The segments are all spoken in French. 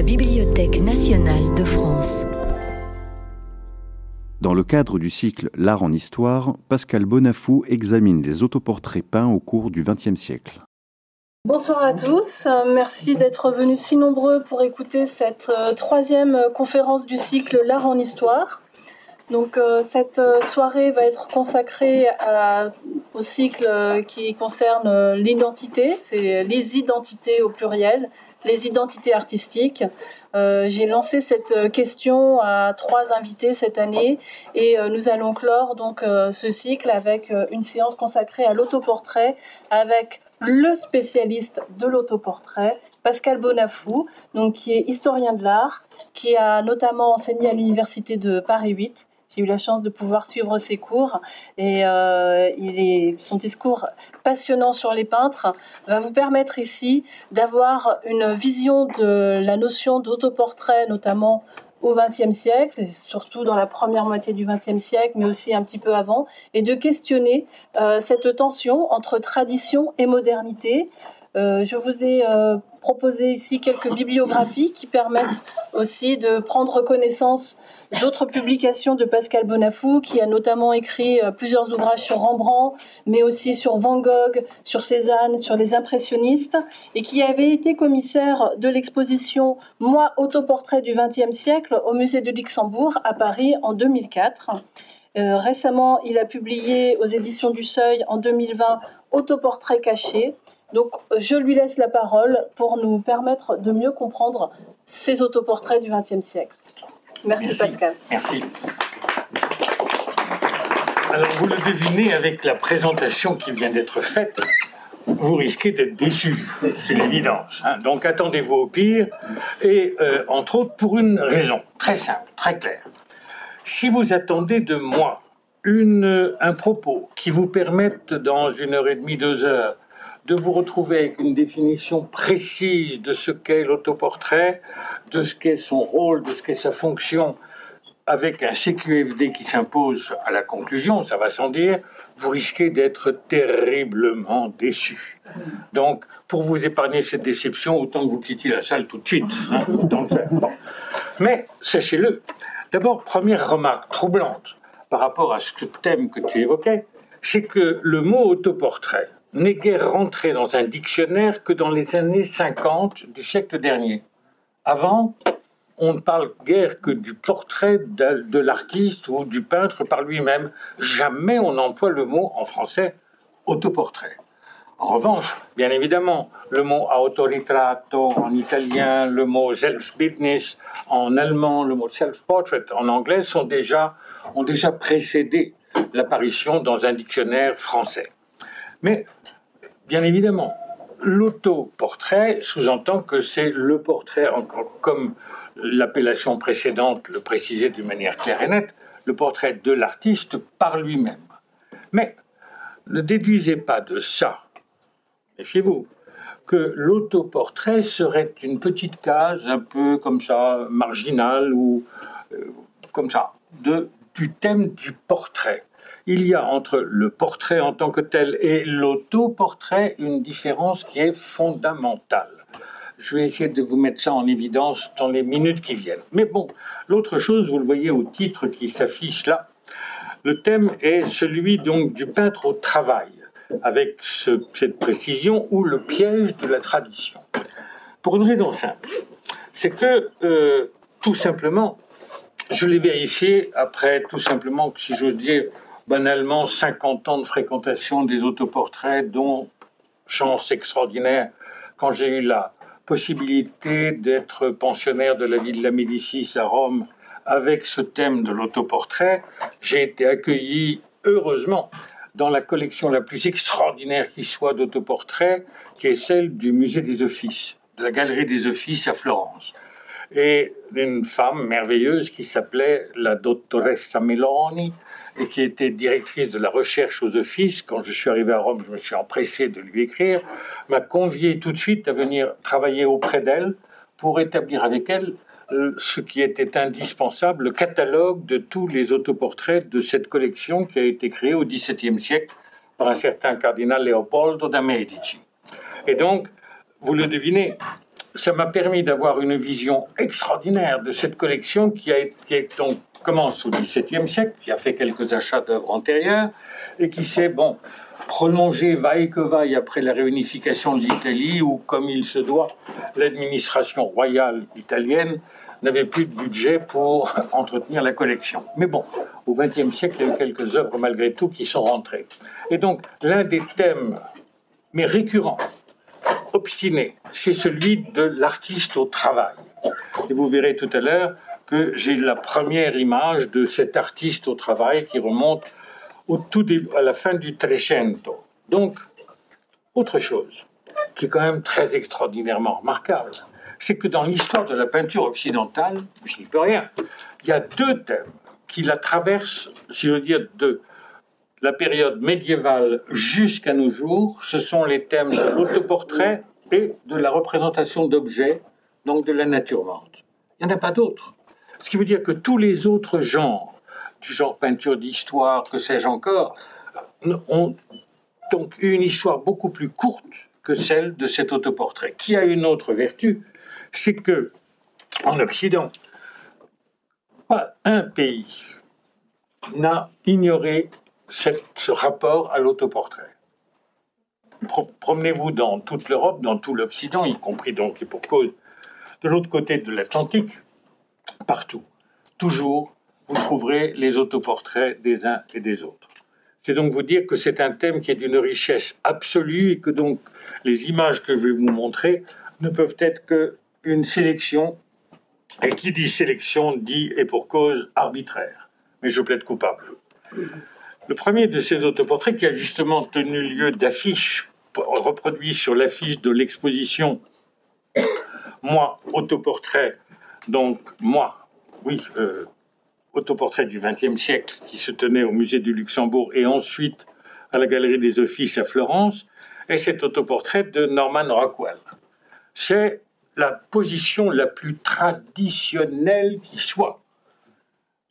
la Bibliothèque nationale de France. Dans le cadre du cycle L'art en histoire, Pascal Bonafou examine les autoportraits peints au cours du XXe siècle. Bonsoir à tous, merci d'être venus si nombreux pour écouter cette euh, troisième conférence du cycle L'art en histoire. Donc euh, cette euh, soirée va être consacrée au cycle qui concerne l'identité, c'est les identités au pluriel, les identités artistiques. Euh, j'ai lancé cette euh, question à trois invités cette année et euh, nous allons clore donc ce cycle avec une séance consacrée à l'autoportrait avec le spécialiste de l'autoportrait, Pascal Bonafou, donc qui est historien de l'art, qui a notamment enseigné à l'université de Paris 8 j'ai eu la chance de pouvoir suivre ses cours et euh, son discours passionnant sur les peintres va vous permettre ici d'avoir une vision de la notion d'autoportrait, notamment au XXe siècle, et surtout dans la première moitié du XXe siècle, mais aussi un petit peu avant, et de questionner euh, cette tension entre tradition et modernité. Euh, je vous ai proposé ici quelques bibliographies qui permettent aussi de prendre connaissance d'autres publications de Pascal Bonafou, qui a notamment écrit euh, plusieurs ouvrages sur Rembrandt, mais aussi sur Van Gogh, sur Cézanne, sur les impressionnistes, et qui avait été commissaire de l'exposition Moi, autoportrait du XXe siècle au musée de Luxembourg à Paris en 2004. Euh, récemment, il a publié aux éditions du Seuil en 2020 Autoportrait caché. Donc, je lui laisse la parole pour nous permettre de mieux comprendre ces autoportraits du XXe siècle. Merci, Pascal. Merci. Alors, vous le devinez avec la présentation qui vient d'être faite, vous risquez d'être déçu, c'est l'évidence. Hein. Donc attendez-vous au pire, et euh, entre autres pour une raison très simple, très claire. Si vous attendez de moi une, un propos qui vous permette dans une heure et demie, deux heures, de vous retrouver avec une définition précise de ce qu'est l'autoportrait, de ce qu'est son rôle, de ce qu'est sa fonction, avec un CQFD qui s'impose à la conclusion, ça va sans dire, vous risquez d'être terriblement déçu. Donc, pour vous épargner cette déception, autant que vous quittiez la salle tout de suite. Hein, le faire. Mais, sachez-le, d'abord, première remarque troublante par rapport à ce thème que tu évoquais, c'est que le mot autoportrait, n'est guère rentré dans un dictionnaire que dans les années 50 du siècle dernier. Avant, on ne parle guère que du portrait de, l'artiste ou du peintre par lui-même. Jamais on n'emploie le mot en français autoportrait. En revanche, bien évidemment, le mot autoritrato en italien, le mot self-business en allemand, le mot self-portrait en anglais sont déjà, ont déjà précédé l'apparition dans un dictionnaire français. Mais bien évidemment, l'autoportrait sous-entend que c'est le portrait, comme l'appellation précédente le précisait d'une manière claire et nette, le portrait de l'artiste par lui-même. Mais ne déduisez pas de ça, méfiez-vous, que l'autoportrait serait une petite case un peu comme ça, marginale ou euh, comme ça, du thème du portrait il y a entre le portrait en tant que tel et l'autoportrait une différence qui est fondamentale. Je vais essayer de vous mettre ça en évidence dans les minutes qui viennent. Mais bon, l'autre chose, vous le voyez au titre qui s'affiche là, le thème est celui donc du peintre au travail, avec cette précision ou le piège de la tradition. Pour une raison simple, c'est que euh, tout simplement, je l'ai vérifié après tout simplement, si j'ose dire, banalement 50 ans de fréquentation des autoportraits, dont chance extraordinaire quand j'ai eu la possibilité d'être pensionnaire de la ville de la Médicis à Rome avec ce thème de l'autoportrait. J'ai été accueilli heureusement dans la collection la plus extraordinaire qui soit d'autoportraits, qui est celle du musée des Offices, de la galerie des Offices à Florence. Et d'une femme merveilleuse qui s'appelait la dottoressa Meloni, et qui était directrice de la recherche aux offices, quand je suis arrivé à Rome, je me suis empressé de lui écrire, m'a convié tout de suite à venir travailler auprès d'elle pour établir avec elle euh, ce qui était indispensable, le catalogue de tous les autoportraits de cette collection qui a été créée au XVIIe siècle par un certain cardinal Leopoldo da Medici. Et donc, vous le devinez, ça m'a permis d'avoir une vision extraordinaire de cette collection qui, a, donc, commence au XVIIe siècle, qui a fait quelques achats d'œuvres antérieures et qui s'est bon, prolongée vaille que vaille après la réunification de l'Italie où, comme il se doit, l'administration royale italienne n'avait plus de budget pour entretenir la collection. Mais bon, au XXe siècle, il y a eu quelques œuvres malgré tout qui sont rentrées. Et donc, l'un des thèmes, mais récurrents, obstiné, c'est celui de l'artiste au travail. Et vous verrez tout à l'heure que j'ai la première image de cet artiste au travail qui remonte au tout début, à la fin du Trecento. Donc, autre chose qui est quand même très extraordinairement remarquable, c'est que dans l'histoire de la peinture occidentale, je n'y peux rien, il y a deux thèmes qui la traversent, si je veux dire, de la période médiévale jusqu'à nos jours, ce sont les thèmes de l'autoportrait et de la représentation d'objets, donc de la nature morte. Il n'y en a pas d'autres. Ce qui veut dire que tous les autres genres, du genre peinture d'histoire, que sais-je encore, ont donc une histoire beaucoup plus courte que celle de cet autoportrait, qui a une autre vertu, c'est que en Occident, pas un pays n'a ignoré ce rapport à l'autoportrait. Promenez-vous dans toute l'Europe, dans tout l'Occident, y compris donc et pour cause de l'autre côté de l'Atlantique, partout, toujours, vous trouverez les autoportraits des uns et des autres. C'est donc vous dire que c'est un thème qui est d'une richesse absolue et que donc les images que je vais vous montrer ne peuvent être qu'une sélection, et qui dit sélection dit et pour cause arbitraire. Mais je plaide coupable. Le premier de ces autoportraits qui a justement tenu lieu d'affiches reproduit sur l'affiche de l'exposition Moi, autoportrait, donc moi, oui, euh, autoportrait du XXe siècle qui se tenait au musée du Luxembourg et ensuite à la Galerie des Offices à Florence, et cet autoportrait de Norman Rockwell. C'est la position la plus traditionnelle qui soit.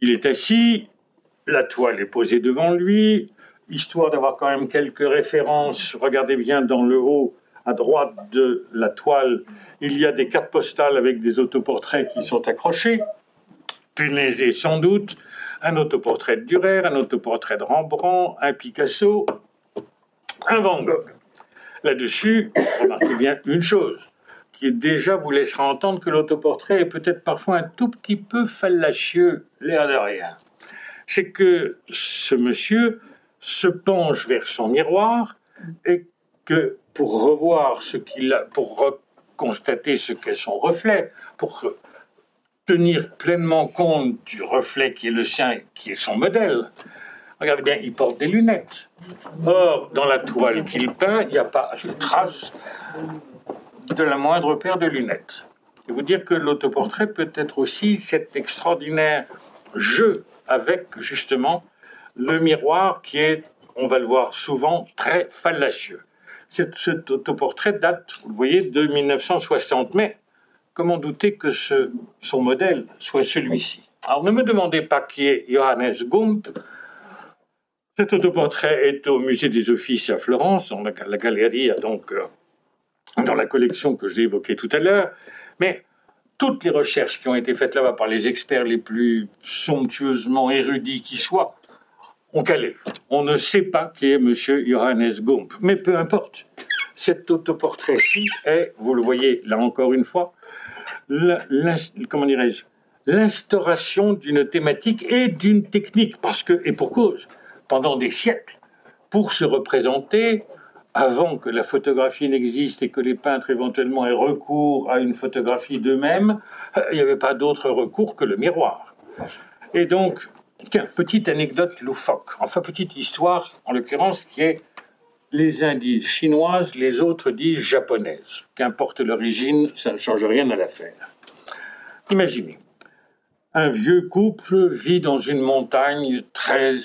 Il est assis, la toile est posée devant lui, histoire d'avoir quand même quelques références. Regardez bien dans le haut, à droite de la toile, il y a des cartes postales avec des autoportraits qui sont accrochés, punaisés sans doute, un autoportrait de Durer, un autoportrait de Rembrandt, un Picasso, un Van Gogh. Là-dessus, remarquez bien une chose, qui déjà vous laissera entendre que l'autoportrait est peut-être parfois un tout petit peu fallacieux, l'air de rien c'est que ce monsieur se penche vers son miroir et que pour revoir ce qu'il a, pour constater ce qu'est son reflet, pour tenir pleinement compte du reflet qui est le sien, qui est son modèle. Regardez bien, il porte des lunettes. Or, dans la toile qu'il peint, il n'y a pas de trace de la moindre paire de lunettes. Et vous dire que l'autoportrait peut être aussi cet extraordinaire jeu avec justement le miroir qui est, on va le voir souvent, très fallacieux. Cet, autoportrait date, vous le voyez, de 1960, mais comment douter que ce, son modèle soit celui-ci? Alors ne me demandez pas qui est Johannes Gump. Cet autoportrait est au musée des Offices à Florence, dans la, galerie, donc euh, dans la collection que j'ai évoquée tout à l'heure. Mais toutes les recherches qui ont été faites là-bas par les experts les plus somptueusement érudits qui soient calé. On ne sait pas qui est M. Johannes Gump, mais peu importe. Cet autoportrait-ci est, vous le voyez là encore une fois, dirais-je, l'instauration d'une thématique et d'une technique, parce que, et pour cause, pendant des siècles, pour se représenter, avant que la photographie n'existe et que les peintres éventuellement aient recours à une photographie d'eux-mêmes, euh, il n'y avait pas d'autre recours que le miroir. Et donc, petite anecdote loufoque, enfin petite histoire, en l'occurrence, qui est les uns disent chinoise, les autres disent japonaise. Qu'importe l'origine, ça ne change rien à l'affaire. Imaginez, un vieux couple vit dans une montagne très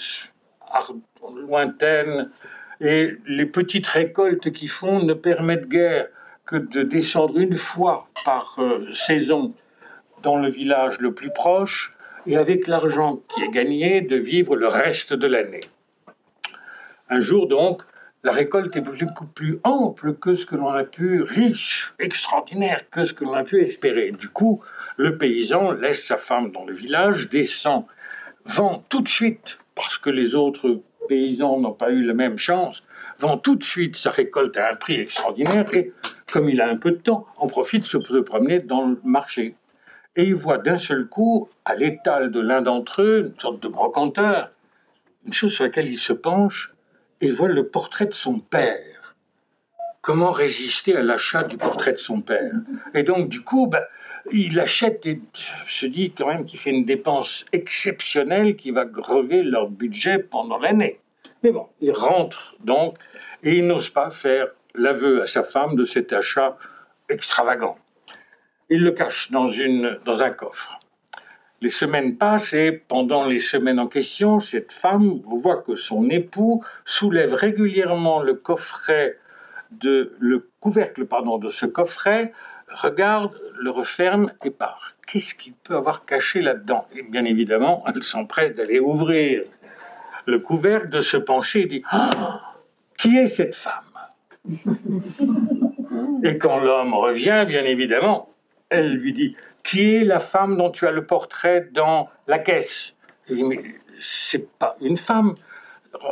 lointaine, et les petites récoltes qu'ils font ne permettent guère que de descendre une fois par euh, saison dans le village le plus proche et avec l'argent qui est gagné de vivre le reste de l'année. Un jour donc, la récolte est beaucoup plus ample que ce que l'on a pu, riche, extraordinaire que ce que l'on a pu espérer. Du coup, le paysan laisse sa femme dans le village, descend, vend tout de suite, parce que les autres paysans n'ont pas eu la même chance, vend tout de suite sa récolte à un prix extraordinaire et, comme il a un peu de temps, en profite de se promener dans le marché. Et il voit d'un seul coup, à l'étal de l'un d'entre eux, une sorte de brocanteur, une chose sur laquelle il se penche, il voit le portrait de son père. Comment résister à l'achat du portrait de son père? Et donc, du coup, ben, il achète et se dit quand même qu'il fait une dépense exceptionnelle qui va grever leur budget pendant l'année. Mais bon, il rentre donc et il n'ose pas faire l'aveu à sa femme de cet achat extravagant. Il le cache dans, une, dans un coffre. Les semaines passent et pendant les semaines en question, cette femme voit que son époux soulève régulièrement le coffret de le couvercle pardon de ce coffret, regarde, le referme et part. Qu'est-ce qu'il peut avoir caché là-dedans? Et bien évidemment, elle s'empresse d'aller ouvrir le couvercle, de se pencher et dit ah, Qui est cette femme? Et quand l'homme revient, bien évidemment, elle lui dit qui est la femme dont tu as le portrait dans la caisse? Je dis, mais c'est pas une femme.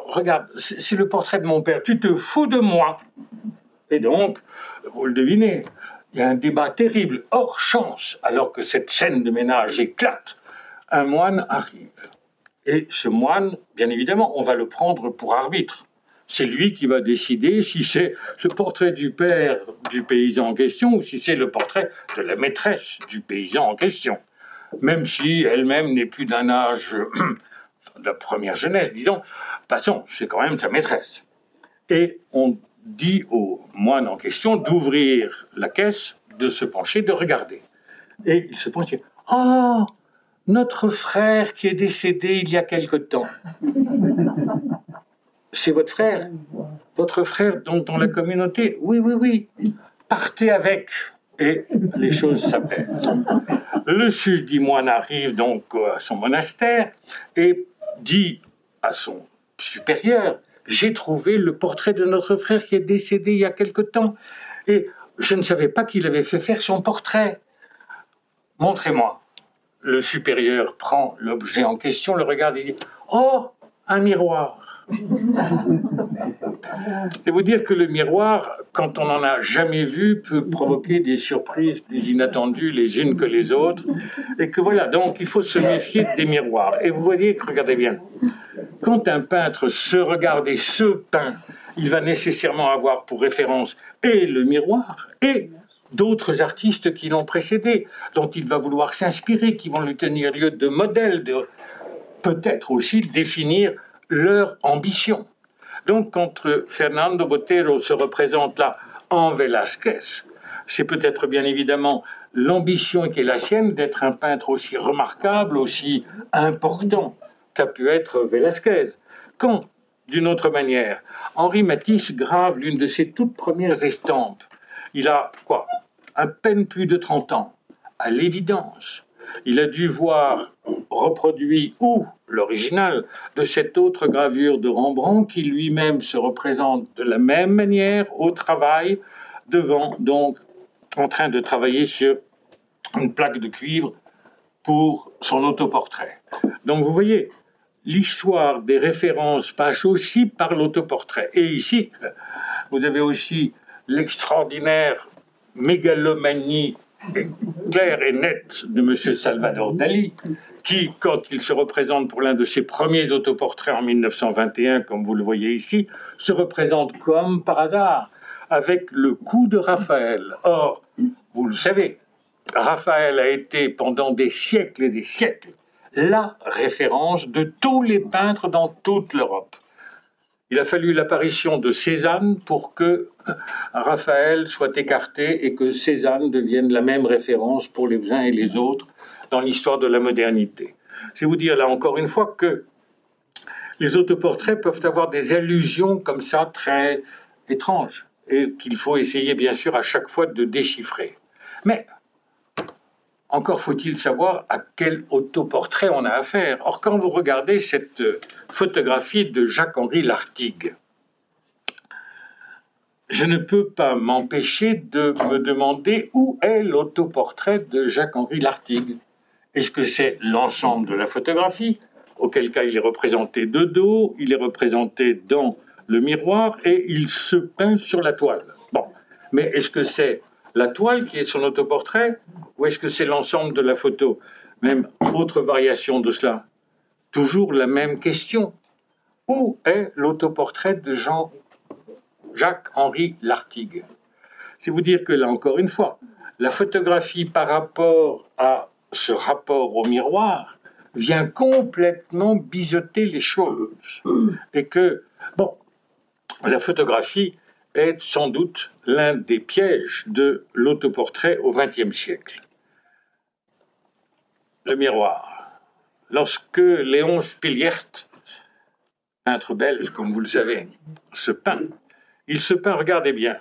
Regarde, c'est le portrait de mon père. Tu te fous de moi. Et donc, vous le devinez, il y a un débat terrible. Hors chance, alors que cette scène de ménage éclate, un moine arrive. Et ce moine, bien évidemment, on va le prendre pour arbitre. C'est lui qui va décider si c'est le portrait du père du paysan en question ou si c'est le portrait de la maîtresse du paysan en question. Même si elle-même n'est plus d'un âge de première jeunesse, disons, passons, c'est quand même sa maîtresse. Et on dit au moine en question d'ouvrir la caisse, de se pencher, de regarder. Et il se penche, oh, notre frère qui est décédé il y a quelque temps c'est votre frère. Votre frère dans, dans la communauté. Oui, oui, oui. Partez avec. Et les choses s'apaisent. Le sud moine arrive donc à son monastère et dit à son supérieur J'ai trouvé le portrait de notre frère qui est décédé il y a quelque temps. Et je ne savais pas qu'il avait fait faire son portrait. Montrez-moi. Le supérieur prend l'objet en question, le regarde et dit Oh, un miroir. C'est vous dire que le miroir, quand on n'en a jamais vu, peut provoquer des surprises plus inattendues les unes que les autres. Et que voilà, donc il faut se méfier des miroirs. Et vous voyez que, regardez bien, quand un peintre se regarde et se peint, il va nécessairement avoir pour référence et le miroir et d'autres artistes qui l'ont précédé, dont il va vouloir s'inspirer, qui vont lui tenir lieu de modèle, de peut-être aussi définir leur ambition. Donc, quand Fernando Botero se représente là en Velázquez, c'est peut-être bien évidemment l'ambition qui est la sienne d'être un peintre aussi remarquable, aussi important qu'a pu être Velázquez. Quand, d'une autre manière, Henri Matisse grave l'une de ses toutes premières estampes, il a quoi À peine plus de 30 ans. À l'évidence, il a dû voir reproduit ou l'original de cette autre gravure de Rembrandt qui lui-même se représente de la même manière au travail, devant donc en train de travailler sur une plaque de cuivre pour son autoportrait. Donc vous voyez, l'histoire des références passe aussi par l'autoportrait. Et ici, vous avez aussi l'extraordinaire mégalomanie claire et nette de M. Salvador Dali, qui, quand il se représente pour l'un de ses premiers autoportraits en 1921, comme vous le voyez ici, se représente comme par hasard avec le coup de Raphaël. Or, vous le savez, Raphaël a été pendant des siècles et des siècles la référence de tous les peintres dans toute l'Europe. Il a fallu l'apparition de Cézanne pour que Raphaël soit écarté et que Cézanne devienne la même référence pour les uns et les autres dans l'histoire de la modernité. C'est vous dire là encore une fois que les autoportraits peuvent avoir des allusions comme ça très étranges et qu'il faut essayer bien sûr à chaque fois de déchiffrer. Mais encore faut-il savoir à quel autoportrait on a affaire. Or, quand vous regardez cette photographie de Jacques-Henri Lartigue, je ne peux pas m'empêcher de me demander où est l'autoportrait de Jacques-Henri Lartigue. Est-ce que c'est l'ensemble de la photographie Auquel cas il est représenté de dos, il est représenté dans le miroir et il se peint sur la toile? Bon, mais est-ce que c'est la toile qui est son autoportrait ou est-ce que c'est l'ensemble de la photo? Même autre variation de cela? Toujours la même question. Où est l'autoportrait de Jean Jacques-Henri Lartigue? C'est vous dire que là encore une fois, la photographie par rapport à ce rapport au miroir vient complètement biseauter les choses. Et que, bon, la photographie est sans doute l'un des pièges de l'autoportrait au XXe siècle. Le miroir. Lorsque Léon Spiliert, peintre belge, comme vous le savez, se peint, il se peint, regardez bien,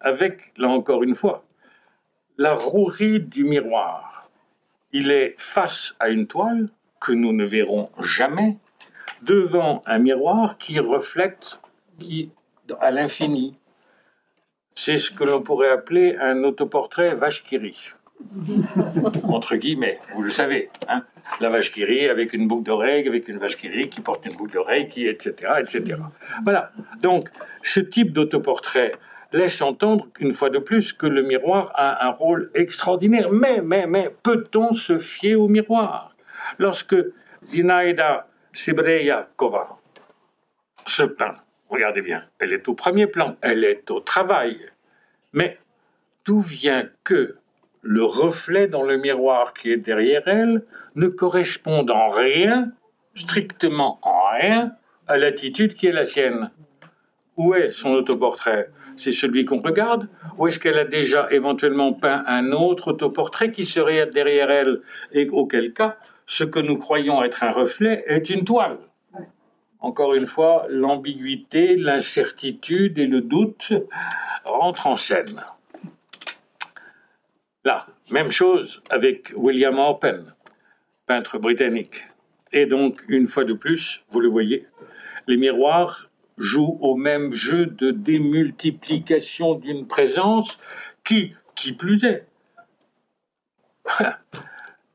avec, là encore une fois, la rouerie du miroir. Il est face à une toile que nous ne verrons jamais, devant un miroir qui reflète qui, à l'infini. C'est ce que l'on pourrait appeler un autoportrait vache Entre guillemets, vous le savez. Hein la vache qui avec une boucle d'oreille, avec une vache qui qui porte une boucle d'oreille, qui, etc., etc. Voilà. Donc, ce type d'autoportrait laisse entendre, une fois de plus, que le miroir a un rôle extraordinaire. Mais, mais, mais, peut-on se fier au miroir? Lorsque Zinaida Kova se peint, regardez bien, elle est au premier plan, elle est au travail. Mais d'où vient que le reflet dans le miroir qui est derrière elle ne correspond en rien, strictement en rien, à l'attitude qui est la sienne? Où est son autoportrait? C'est celui qu'on regarde? Ou est-ce qu'elle a déjà éventuellement peint un autre autoportrait qui serait derrière elle Et auquel cas, ce que nous croyons être un reflet est une toile? Encore une fois, l'ambiguïté, l'incertitude et le doute rentrent en scène. Là, même chose avec William Orpen, peintre britannique. Et donc, une fois de plus, vous le voyez, les miroirs jouent au même jeu de démultiplication d'une présence qui, qui plus est,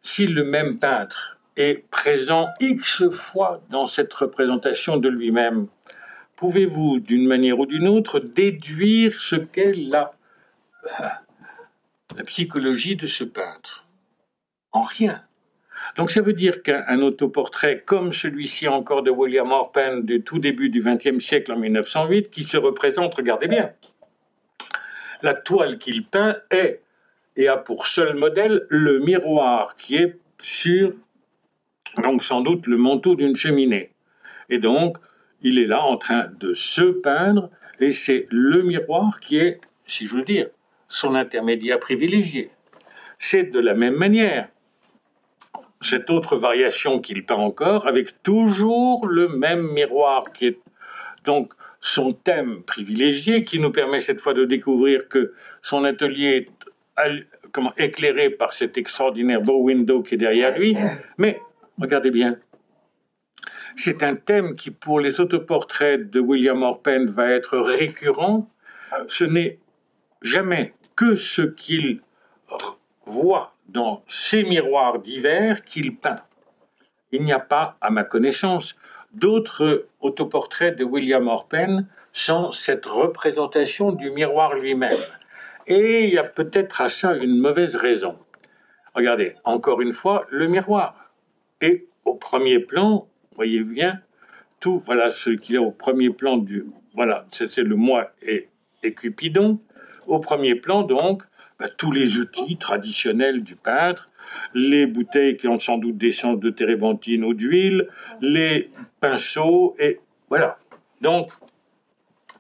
si le même peintre est présent X fois dans cette représentation de lui-même, pouvez-vous, d'une manière ou d'une autre, déduire ce qu'est la la psychologie de ce peintre? En rien. Donc ça veut dire qu'un autoportrait comme celui-ci encore de William Orpen du tout début du XXe siècle en 1908, qui se représente, regardez bien, la toile qu'il peint est et a pour seul modèle le miroir qui est sur, donc sans doute, le manteau d'une cheminée. Et donc, il est là en train de se peindre, et c'est le miroir qui est, si je veux dire, son intermédiaire privilégié. C'est de la même manière cette autre variation qu'il peint encore, avec toujours le même miroir qui est donc son thème privilégié, qui nous permet cette fois de découvrir que son atelier est comment, éclairé par cet extraordinaire beau window qui est derrière lui. Mais regardez bien, c'est un thème qui, pour les autoportraits de William Orpen, va être récurrent. Ce n'est jamais que ce qu'il voit dans ces miroirs divers qu'il peint. Il n'y a pas, à ma connaissance, d'autres autoportraits de William Orpen sans cette représentation du miroir lui-même. Et il y a peut-être à ça une mauvaise raison. Regardez, encore une fois, le miroir. Et au premier plan, voyez bien, tout, voilà ce qu'il y a au premier plan du, voilà, c'est le moi et, Cupidon. Au premier plan, donc, bah, tous les outils traditionnels du peintre, les bouteilles qui ont sans doute d'essence de térébenthine ou d'huile, les pinceaux, et voilà. Donc,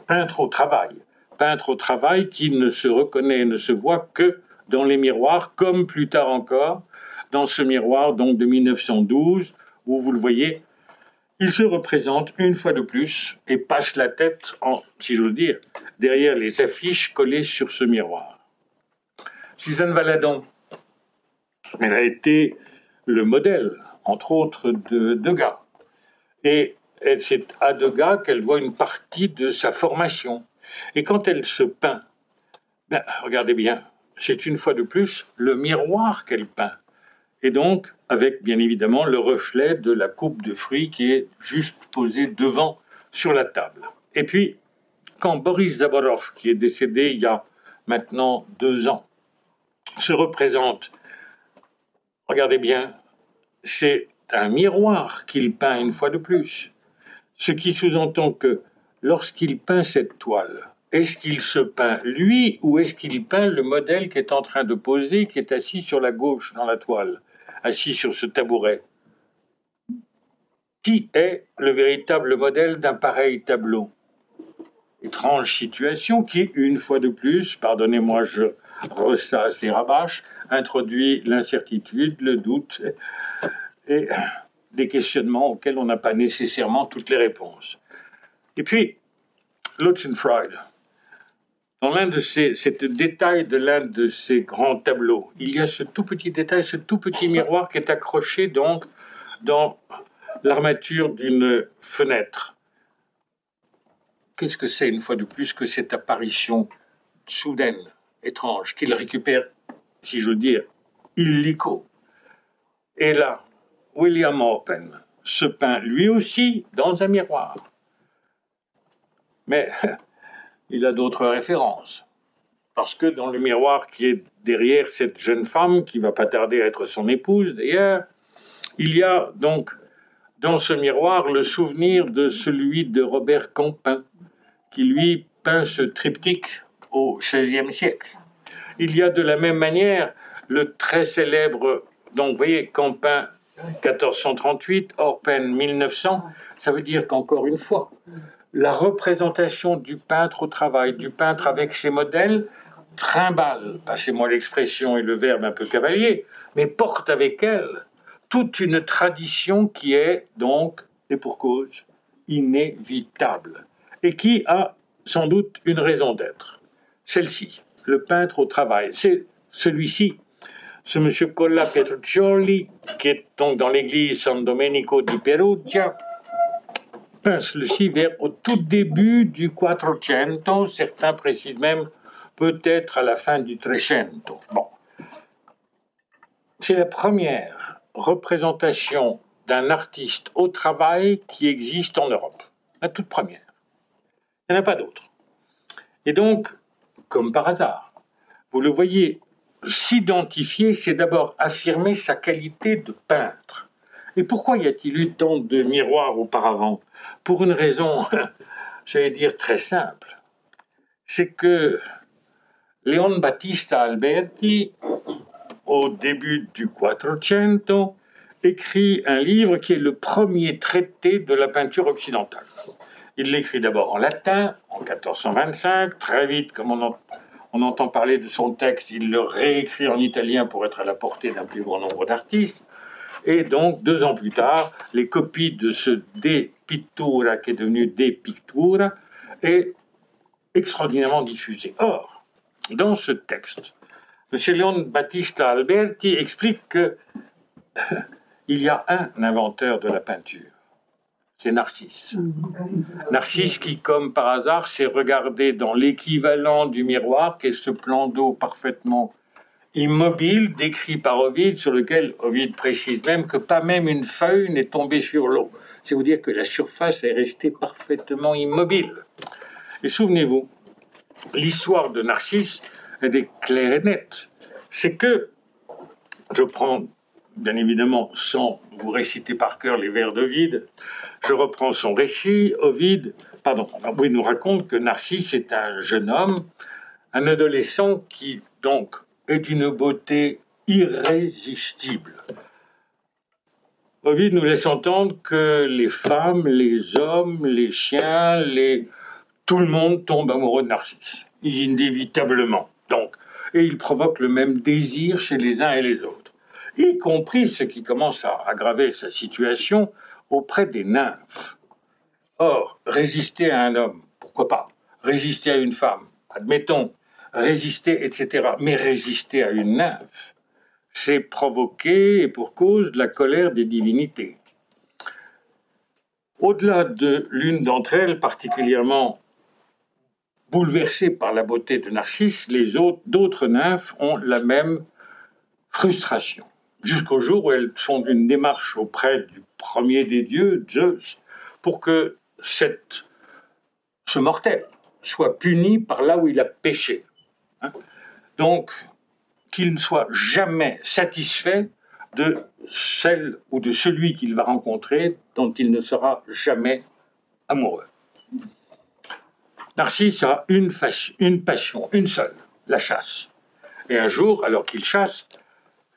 peintre au travail. Peintre au travail qui ne se reconnaît et ne se voit que dans les miroirs, comme plus tard encore, dans ce miroir donc de 1912, où vous le voyez, il se représente une fois de plus et passe la tête, en, si veux dire, derrière les affiches collées sur ce miroir. Suzanne Valadon, elle a été le modèle, entre autres, de Degas. Et c'est à Degas qu'elle voit une partie de sa formation. Et quand elle se peint, ben, regardez bien, c'est une fois de plus le miroir qu'elle peint. Et donc, avec bien évidemment le reflet de la coupe de fruits qui est juste posée devant sur la table. Et puis, quand Boris Zaborov, qui est décédé il y a maintenant deux ans, se représente, regardez bien, c'est un miroir qu'il peint une fois de plus. Ce qui sous-entend que lorsqu'il peint cette toile, est-ce qu'il se peint lui ou est-ce qu'il peint le modèle qui est en train de poser, qui est assis sur la gauche dans la toile, assis sur ce tabouret. Qui est le véritable modèle d'un pareil tableau? Étrange situation qui, une fois de plus, pardonnez-moi, je ressasse et rabâche, introduit l'incertitude, le doute et des questionnements auxquels on n'a pas nécessairement toutes les réponses. Et puis, Lutzenfreud, dans l'un de ces, détail de l'un de ces grands tableaux, il y a ce tout petit détail, ce tout petit miroir qui est accroché donc dans l'armature d'une fenêtre. Qu'est-ce que c'est une fois de plus que cette apparition soudaine, étrange, qu'il récupère, si je veux dire, illico? Et là, William Open se peint lui aussi dans un miroir. Mais il a d'autres références. Parce que dans le miroir qui est derrière cette jeune femme, qui va pas tarder à être son épouse d'ailleurs, il y a donc dans ce miroir le souvenir de celui de Robert Campin, qui lui peint ce triptyque au XVIe siècle. Il y a de la même manière le très célèbre, donc vous voyez, Campin 1438, Orpen 1900, ça veut dire qu'encore une fois, la représentation du peintre au travail, du peintre avec ses modèles, trimballe, passez-moi l'expression et le verbe un peu cavalier, mais porte avec elle toute une tradition qui est donc, et pour cause, inévitable, et qui a sans doute une raison d'être. Celle-ci, le peintre au travail, c'est celui-ci ce monsieur Colla Petruccioli, qui est donc dans l'église San Domenico di Perugia, pince le vers au tout début du Quattrocento, certains précisent même peut-être à la fin du Trecento. Bon. C'est la première représentation d'un artiste au travail qui existe en Europe. La toute première. Il n'y en a pas d'autre. Et donc, comme par hasard, vous le voyez s'identifier, c'est d'abord affirmer sa qualité de peintre. Et pourquoi y a-t-il eu tant de miroirs auparavant? Pour une raison, j'allais dire, très simple. C'est que Leon Battista Alberti, au début du Quattrocento, écrit un livre qui est le premier traité de la peinture occidentale. Il l'écrit d'abord en latin, en 1425, très vite, comme on on entend parler de son texte, il le réécrit en italien pour être à la portée d'un plus grand nombre d'artistes. Et donc, deux ans plus tard, les copies de ce De Pittura, qui est devenu De Pictura, est extraordinairement diffusé. Or, dans ce texte, M. Leon Battista Alberti explique que il y a un inventeur de la peinture c'est Narcisse. Narcisse qui, comme par hasard, s'est regardé dans l'équivalent du miroir, qui est ce plan d'eau parfaitement immobile, décrit par Ovide, sur lequel Ovide précise même que pas même une feuille n'est tombée sur l'eau. C'est vous dire que la surface est restée parfaitement immobile. Et souvenez-vous, l'histoire de Narcisse, est claire et nette. C'est que, je prends bien évidemment sans vous réciter par cœur les vers d'Ovide, je reprends son récit. Ovide, pardon, il nous raconte que Narcisse est un jeune homme, un adolescent qui donc est d'une beauté irrésistible. Ovide nous laisse entendre que les femmes, les hommes, les chiens, tout le monde tombe amoureux de Narcisse, inévitablement. Donc, et il provoque le même désir chez les uns et les autres, y compris ce qui commence à aggraver sa situation, auprès des nymphes. Or, résister à un homme, pourquoi pas? Résister à une femme, admettons, résister, etc. Mais résister à une nymphe, c'est provoquer, et pour cause, la colère des divinités. Au-delà de l'une d'entre elles, particulièrement bouleversées par la beauté de Narcisse, les autres, d'autres nymphes ont la même frustration. Jusqu'au jour où elles font une démarche auprès du premier des dieux, Zeus, pour que ce mortel soit puni par là où il a péché. Hein. Donc, qu'il ne soit jamais satisfait de celle ou de celui qu'il va rencontrer dont il ne sera jamais amoureux. Narcisse a une, une passion, une seule, la chasse. Et un jour, alors qu'il chasse,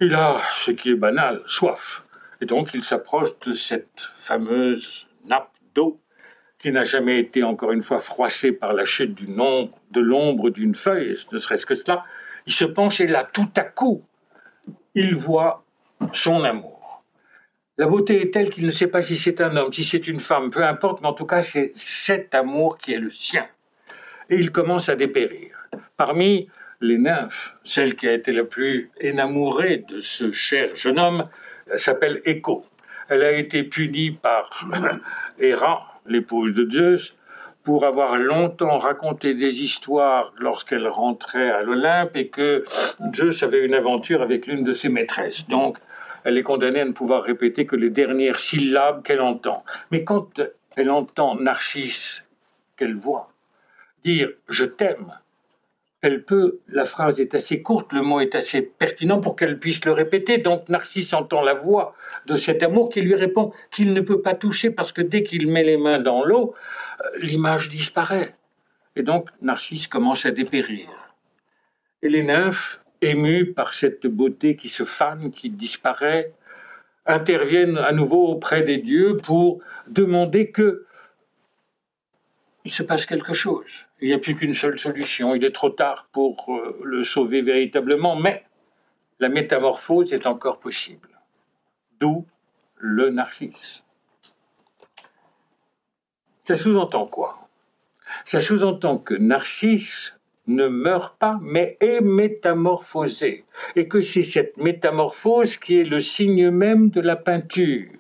il a, ce qui est banal, soif. Et donc il s'approche de cette fameuse nappe d'eau qui n'a jamais été encore une fois froissée par la chute du nombre, de l'ombre d'une feuille, ne serait-ce que cela. Il se penche et là, tout à coup, il voit son amour. La beauté est telle qu'il ne sait pas si c'est un homme, si c'est une femme, peu importe, mais en tout cas, c'est cet amour qui est le sien. Et il commence à dépérir. Parmi les nymphes, celle qui a été la plus énamourée de ce cher jeune homme s'appelle Écho. Elle a été punie par Héra, l'épouse de Zeus, pour avoir longtemps raconté des histoires lorsqu'elle rentrait à l'Olympe et que Zeus avait une aventure avec l'une de ses maîtresses. Donc, elle est condamnée à ne pouvoir répéter que les dernières syllabes qu'elle entend. Mais quand elle entend Narcisse, qu'elle voit, dire je t'aime, elle peut, la phrase est assez courte, le mot est assez pertinent pour qu'elle puisse le répéter. Donc Narcisse entend la voix de cet amour qui lui répond qu'il ne peut pas toucher parce que dès qu'il met les mains dans l'eau, euh, l'image disparaît. Et donc Narcisse commence à dépérir. Et les nymphes émus par cette beauté qui se fane, qui disparaît, interviennent à nouveau auprès des dieux pour demander que il se passe quelque chose. Il n'y a plus qu'une seule solution. Il est trop tard pour euh, le sauver véritablement, mais la métamorphose est encore possible. D'où le narcisse. Ça sous-entend quoi? Ça sous-entend que Narcisse ne meurt pas, mais est métamorphosé, et que c'est cette métamorphose qui est le signe même de la peinture.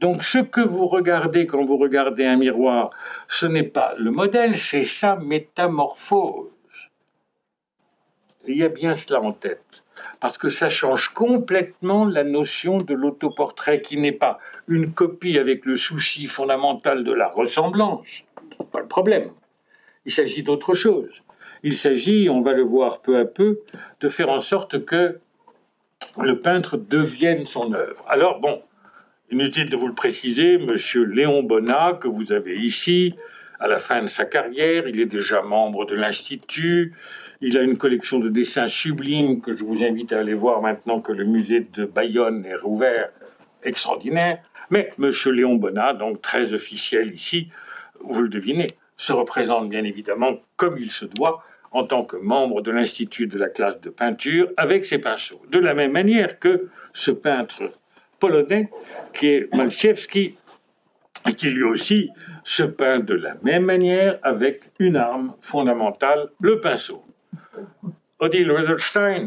Donc ce que vous regardez quand vous regardez un miroir, ce n'est pas le modèle, c'est sa métamorphose. Il y a bien cela en tête, parce que ça change complètement la notion de l'autoportrait qui n'est pas une copie avec le souci fondamental de la ressemblance. Pas le problème. Il s'agit d'autre chose. Il s'agit, on va le voir peu à peu, de faire en sorte que le peintre devienne son œuvre. Alors bon, inutile de vous le préciser, monsieur Léon Bonnat, que vous avez ici, à la fin de sa carrière, il est déjà membre de l'Institut, il a une collection de dessins sublimes que je vous invite à aller voir maintenant que le musée de Bayonne est rouvert, extraordinaire. Mais monsieur Léon Bonnat, donc très officiel ici, vous le devinez, se représente bien évidemment comme il se doit en tant que membre de l'Institut de la classe de peinture avec ses pinceaux. De la même manière que ce peintre polonais qui est Malchewski et qui lui aussi se peint de la même manière avec une arme fondamentale, le pinceau. Odile Rutherstein,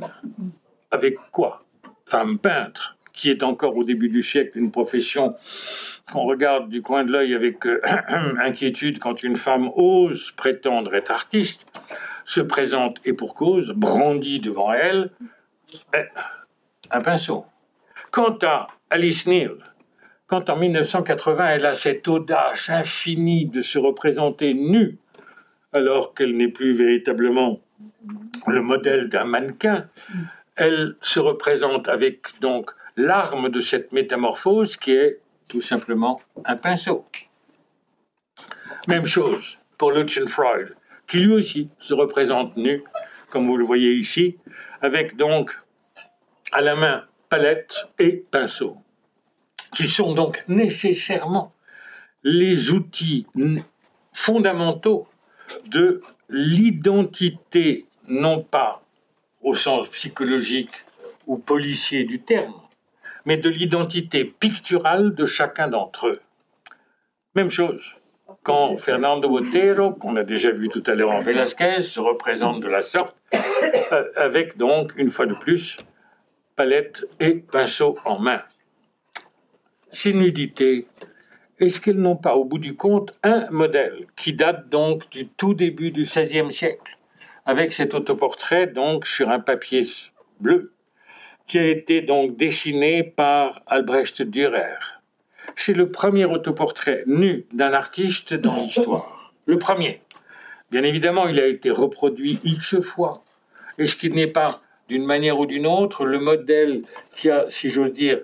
avec quoi? Femme peintre, qui est encore au début du siècle une profession qu'on regarde du coin de l'œil avec euh, inquiétude quand une femme ose prétendre être artiste, se présente et pour cause, brandit devant elle eh, un pinceau. Quant à Alice Neal, quand en 1980 elle a cette audace infinie de se représenter nue, alors qu'elle n'est plus véritablement le modèle d'un mannequin, elle se représente avec donc l'arme de cette métamorphose qui est tout simplement un pinceau. Même chose pour Lucian Freud, qui lui aussi se représente nu, comme vous le voyez ici, avec donc à la main palette et pinceau, qui sont donc nécessairement les outils fondamentaux de l'identité, non pas au sens psychologique ou policier du terme, mais de l'identité picturale de chacun d'entre eux. Même chose, quand Fernando Botero, qu'on a déjà vu tout à l'heure en Velasquez, se représente de la sorte, euh, avec donc, une fois de plus, palette et pinceau en main. Ces nudités est-ce qu'elles n'ont pas, au bout du compte, un modèle qui date donc du tout début du XVIe siècle, avec cet autoportrait donc sur un papier bleu, qui a été donc dessiné par Albrecht Dürer. C'est le premier autoportrait nu d'un artiste dans l'histoire. Le premier. Bien évidemment, il a été reproduit X fois. Est-ce qu'il n'est pas, d'une manière ou d'une autre, le modèle qui a, si j'ose dire,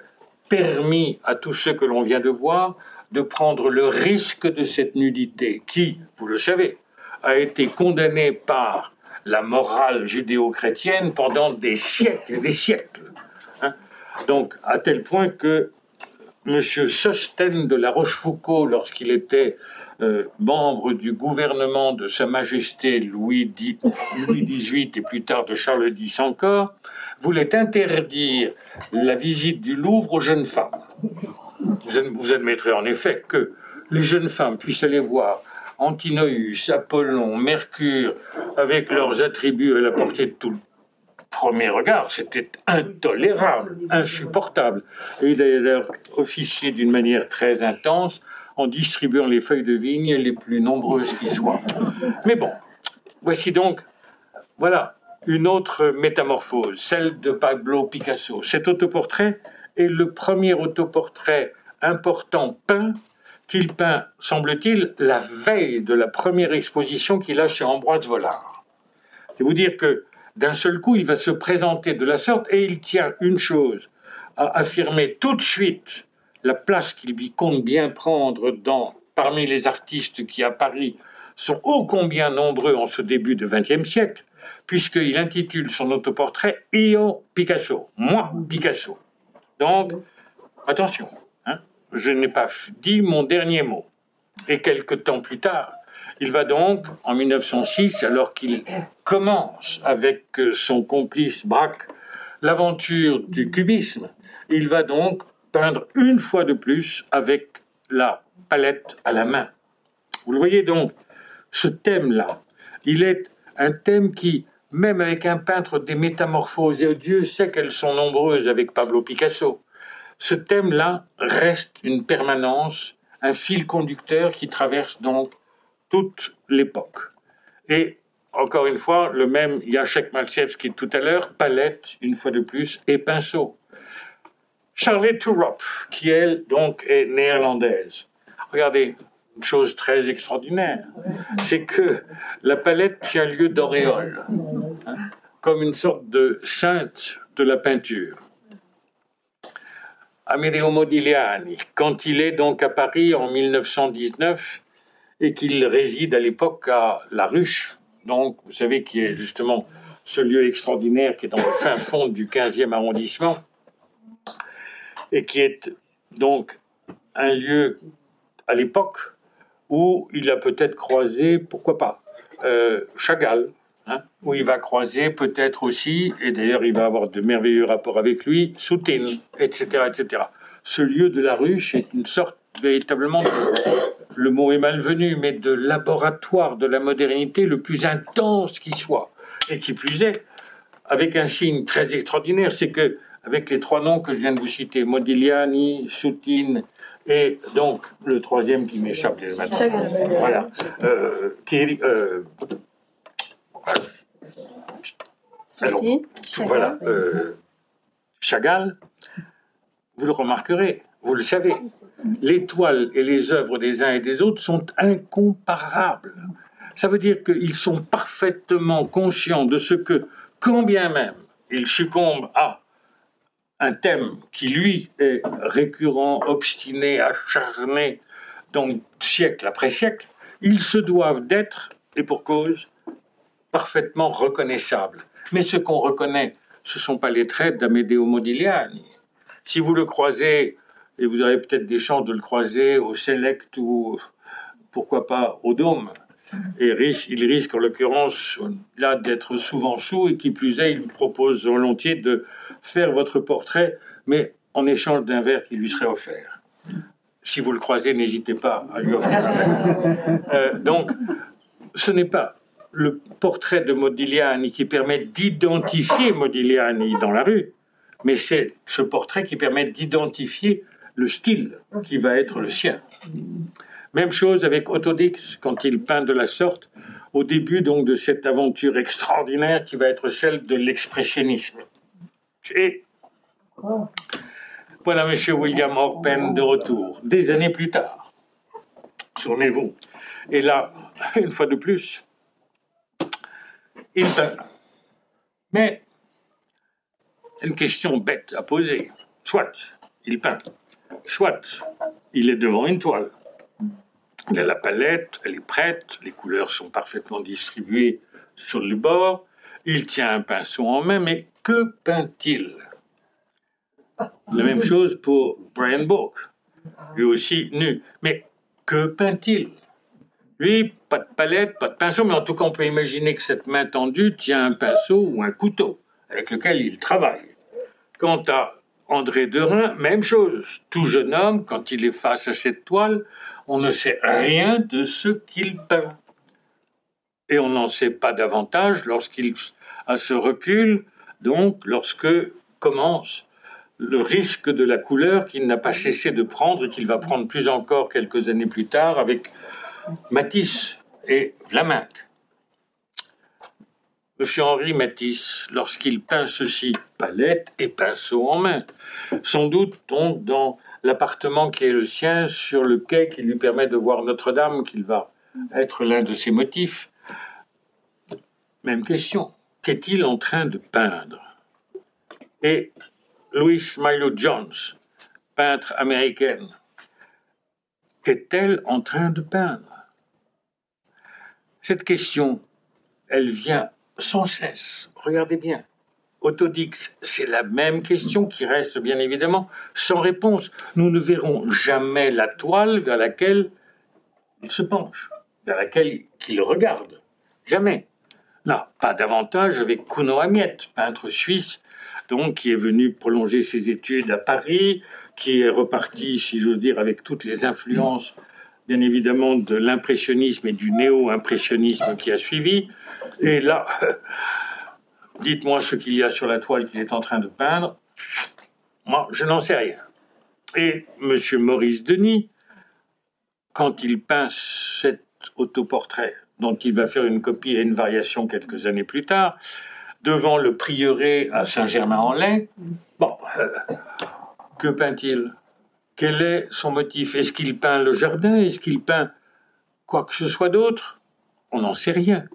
permis à tous ceux que l'on vient de voir de prendre le risque de cette nudité qui, vous le savez, a été condamnée par la morale judéo-chrétienne pendant des siècles et des siècles. Hein. Donc, à tel point que M. Sosten de la Rochefoucauld, lorsqu'il était euh, membre du gouvernement de Sa Majesté Louis, XVIII et plus tard de Charles X encore, voulait interdire la visite du Louvre aux jeunes femmes. Vous admettrez en effet que les jeunes femmes puissent aller voir Antinoïus, Apollon, Mercure, avec leurs attributs à la portée de tout le premier regard, c'était intolérable, insupportable. Et il a d'ailleurs officié d'une manière très intense en distribuant les feuilles de vigne les plus nombreuses qui soient. Mais bon, voici donc, voilà, une autre métamorphose, celle de Pablo Picasso. Cet autoportrait est le premier autoportrait important peint qu'il peint, semble-t-il, la veille de la première exposition qu'il a chez Ambroise Vollard. C'est vous dire que d'un seul coup, il va se présenter de la sorte et il tient une chose, à affirmer tout de suite la place qu'il lui compte bien prendre dans, parmi les artistes qui à Paris sont ô combien nombreux en ce début du XXe siècle, puisqu'il intitule son autoportrait Io Picasso, moi Picasso. Donc, attention, je n'ai pas dit mon dernier mot. Et quelque temps plus tard, il va donc, en 1906, alors qu'il commence avec son complice Braque l'aventure du cubisme, il va donc une fois de plus avec la palette à la main. Vous le voyez donc, ce thème-là, il est un thème qui, même avec un peintre des métamorphoses, et Dieu sait qu'elles sont nombreuses avec Pablo Picasso, ce thème-là reste une permanence, un fil conducteur qui traverse donc toute l'époque. Et encore une fois, le même Jacek Malsiewski tout à l'heure, palette, une fois de plus, et pinceau. Charlotte Turop, qui elle, donc, est néerlandaise. Regardez, une chose très extraordinaire, c'est que la palette tient lieu d'auréole, hein, comme une sorte de sainte de la peinture. Amedeo Modigliani, quand il est donc à Paris en 1919 et qu'il réside à l'époque à La Ruche, donc vous savez qui est justement ce lieu extraordinaire qui est dans le fin fond du 15e arrondissement et qui est donc un lieu à l'époque où il a peut-être croisé, pourquoi pas, euh, Chagall, Hein, où il va croiser peut-être aussi, et d'ailleurs il va avoir de merveilleux rapports avec lui, Soutine, etc., etc. Ce lieu de la ruche est une sorte véritablement, le mot est malvenu, mais de laboratoire de la modernité le plus intense qui soit. Et qui plus est, avec un signe très extraordinaire, c'est que avec les trois noms que je viens de vous citer, Modigliani, Soutine et donc le troisième qui m'échappe maintenant, voilà, euh, qui, euh, voilà, euh, Chagall, vous le remarquerez, vous le savez, les toiles et les œuvres des uns et des autres sont incomparables. Ça veut dire qu'ils sont parfaitement conscients de ce que, quand bien même ils succombent à un thème qui, lui, est récurrent, obstiné, acharné, donc siècle après siècle, ils se doivent d'être, et pour cause, parfaitement reconnaissable. Mais ce qu'on reconnaît, ce ne sont pas les traits d'Amedeo Modigliani. Si vous le croisez, et vous aurez peut-être des chances de le croiser au Select ou pourquoi pas au Dôme, et il risque en l'occurrence là d'être souvent sous et qui plus est, il propose volontiers de faire votre portrait, mais en échange d'un verre qui lui serait offert. Si vous le croisez, n'hésitez pas à lui offrir un verre. Euh, donc, ce n'est pas le portrait de Modigliani qui permet d'identifier Modigliani dans la rue, mais c'est ce portrait qui permet d'identifier le style qui va être le sien. Même chose avec Autodix quand il peint de la sorte au début donc de cette aventure extraordinaire qui va être celle de l'expressionnisme. Et voilà M. William Orpen de retour, des années plus tard. Souvenez-vous. Et là, une fois de plus, il peint. Mais, une question bête à poser. Soit, il peint. Soit, il est devant une toile. Il a la palette, elle est prête, les couleurs sont parfaitement distribuées sur le bord. Il tient un pinceau en main, mais que peint-il? La même chose pour Brian Book, lui aussi nu. Mais que peint-il? Lui, pas de palette, pas de pinceau, mais en tout cas, on peut imaginer que cette main tendue tient un pinceau ou un couteau avec lequel il travaille. Quant à André Derain, même chose. Tout jeune homme, quand il est face à cette toile, on ne sait rien de ce qu'il peint. Et on n'en sait pas davantage lorsqu'il a ce recul, donc lorsque commence le risque de la couleur qu'il n'a pas cessé de prendre et qu'il va prendre plus encore quelques années plus tard avec Matisse et Vlaminck. Monsieur Henri Matisse, lorsqu'il peint ceci, palette et pinceau en main, sans doute tombe dans l'appartement qui est le sien sur le quai qui lui permet de voir Notre-Dame, qu'il va être l'un de ses motifs. Même question. Qu'est-il en train de peindre? Et Louise Milo Jones, peintre américaine, qu'est-elle en train de peindre? Cette question, elle vient sans cesse. Regardez bien. Autodix, c'est la même question qui reste bien évidemment sans réponse. Nous ne verrons jamais la toile vers laquelle il se penche, vers laquelle il regarde. Jamais. Pas davantage avec Kuno Amiet, peintre suisse, donc qui est venu prolonger ses études à Paris, qui est reparti, si j'ose dire, avec toutes les influences, bien évidemment, de l'impressionnisme et du néo-impressionnisme qui a suivi. Et là, dites-moi ce qu'il y a sur la toile qu'il est en train de peindre. Moi, je n'en sais rien. Et M. Maurice Denis, quand il peint cet autoportrait, dont il va faire une copie et une variation quelques années plus tard, devant le prieuré à Saint-Germain-en-Laye, bon, euh, que peint-il? Quel est son motif? Est-ce qu'il peint le jardin? Est-ce qu'il peint quoi que ce soit d'autre? On n'en sait rien.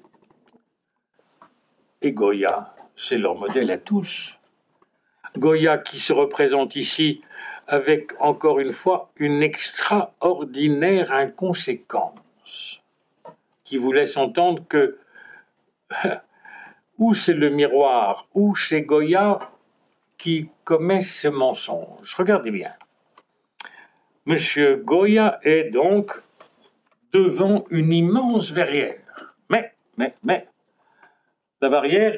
Et Goya. C'est leur modèle à tous. Goya qui se représente ici avec, encore une fois, une extraordinaire inconséquence qui vous laisse entendre que ou c'est le miroir, ou c'est Goya qui commet ce mensonge? Regardez bien. Monsieur Goya est donc devant une immense verrière. Mais, mais, mais, la barrière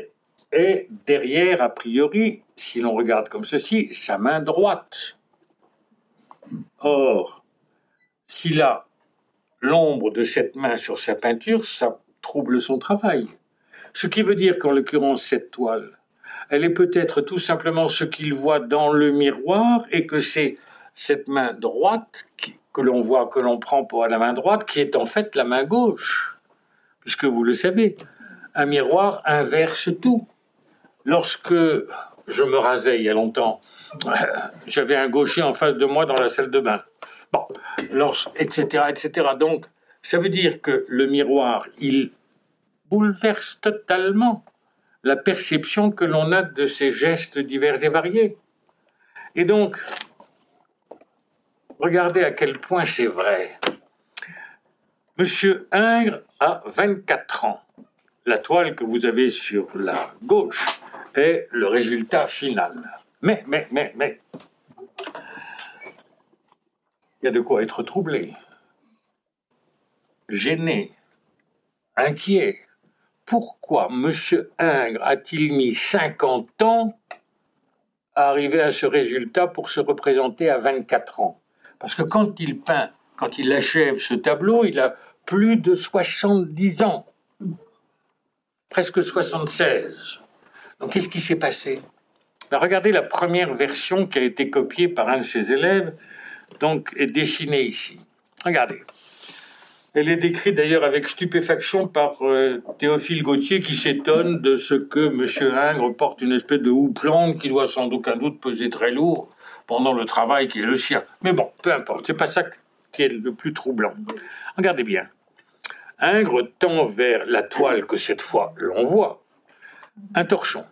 est derrière, a priori, si l'on regarde comme ceci, sa main droite. Or, s'il a l'ombre de cette main sur sa peinture, ça trouble son travail. Ce qui veut dire qu'en l'occurrence, cette toile, elle est peut-être tout simplement ce qu'il voit dans le miroir et que c'est cette main droite que l'on voit, que l'on prend pour la main droite, qui est en fait la main gauche. Puisque vous le savez, un miroir inverse tout. Lorsque je me rasais il y a longtemps, j'avais un gaucher en face de moi dans la salle de bain. Bon, etc., etc. Donc, ça veut dire que le miroir, il bouleverse totalement la perception que l'on a de ces gestes divers et variés. Et donc, regardez à quel point c'est vrai. Monsieur Ingres a 24 ans la toile que vous avez sur la gauche est le résultat final. Mais, mais, mais, mais, il y a de quoi être troublé, gêné, inquiet. Pourquoi M. Ingres a-t-il mis 50 ans à arriver à ce résultat pour se représenter à 24 ans? Parce que quand il peint, quand il achève ce tableau, il a plus de 70 ans presque 76. Donc qu'est-ce qui s'est passé? Ben, Regardez la première version qui a été copiée par un de ses élèves, donc, est dessinée ici. Regardez. Elle est décrite d'ailleurs avec stupéfaction par euh, Théophile Gautier qui s'étonne de ce que M. Ingres porte une espèce de houppelande qui doit sans aucun doute peser très lourd pendant le travail qui est le sien. Mais bon, peu importe, c'est pas ça qui est le plus troublant. Regardez bien. Ingres tend vers la toile que cette fois l'on voit un torchon,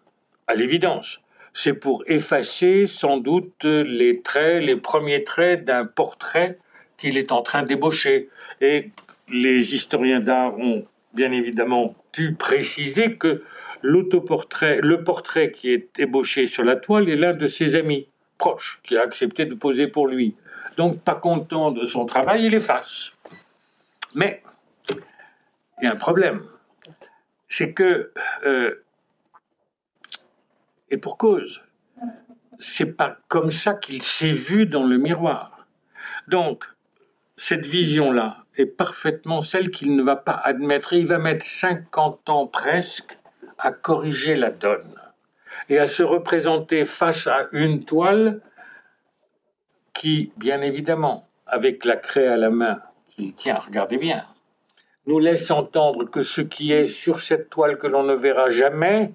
à l'évidence. C'est pour effacer sans doute les traits, les premiers traits d'un portrait qu'il est en train d'ébaucher. Et les historiens d'art ont bien évidemment pu préciser que l'autoportrait, le portrait qui est ébauché sur la toile est l'un de ses amis proches qui a accepté de poser pour lui. Donc, pas content de son travail, il efface. Mais il y a un problème. C'est que, euh, et pour cause, c'est pas comme ça qu'il s'est vu dans le miroir. Donc, cette vision-là est parfaitement celle qu'il ne va pas admettre. il va mettre 50 ans presque à corriger la donne et à se représenter face à une toile qui, bien évidemment, avec la craie à la main qu'il tient, regardez bien, nous laisse entendre que ce qui est sur cette toile que l'on ne verra jamais,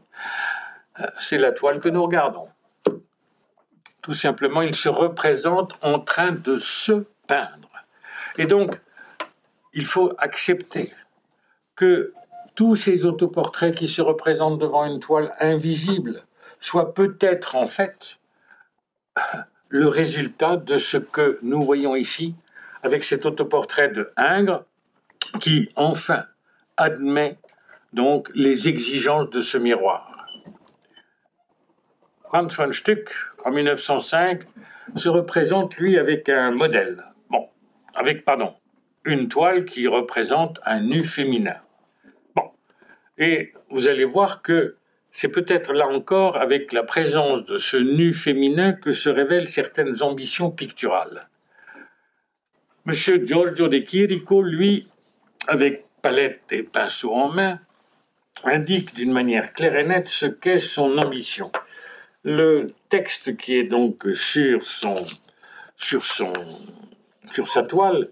c'est la toile que nous regardons. Tout simplement, il se représente en train de se peindre. Et donc, il faut accepter que tous ces autoportraits qui se représentent devant une toile invisible soient peut-être en fait le résultat de ce que nous voyons ici avec cet autoportrait de Ingres qui enfin admet donc les exigences de ce miroir. Franz von Stuck, en 1905, se représente lui avec un modèle avec, pardon, une toile qui représente un nu féminin. Bon. Et vous allez voir que c'est peut-être là encore avec la présence de ce nu féminin que se révèlent certaines ambitions picturales. Monsieur Giorgio de Chirico, lui, avec palette et pinceau en main, indique d'une manière claire et nette ce qu'est son ambition. Le texte qui est donc sur son, sur son sur sa toile.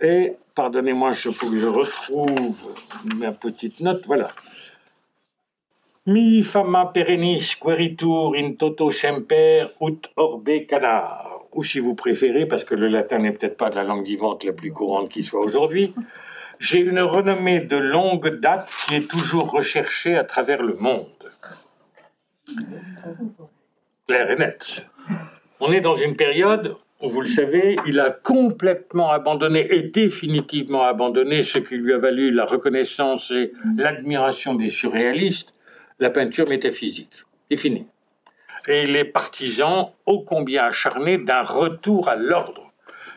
Et, pardonnez-moi, il faut que je retrouve ma petite note, voilà. Mi fama perennis queritur in toto semper ut orbe canar. Ou si vous préférez, parce que le latin n'est peut-être pas la langue vivante la plus courante qui soit aujourd'hui, j'ai une renommée de longue date qui est toujours recherchée à travers le monde. Claire et net. On est dans une période vous le savez, il a complètement abandonné et définitivement abandonné ce qui lui a valu la reconnaissance et l'admiration des surréalistes, la peinture métaphysique. C'est fini. Et il est partisan ô combien acharné d'un retour à l'ordre,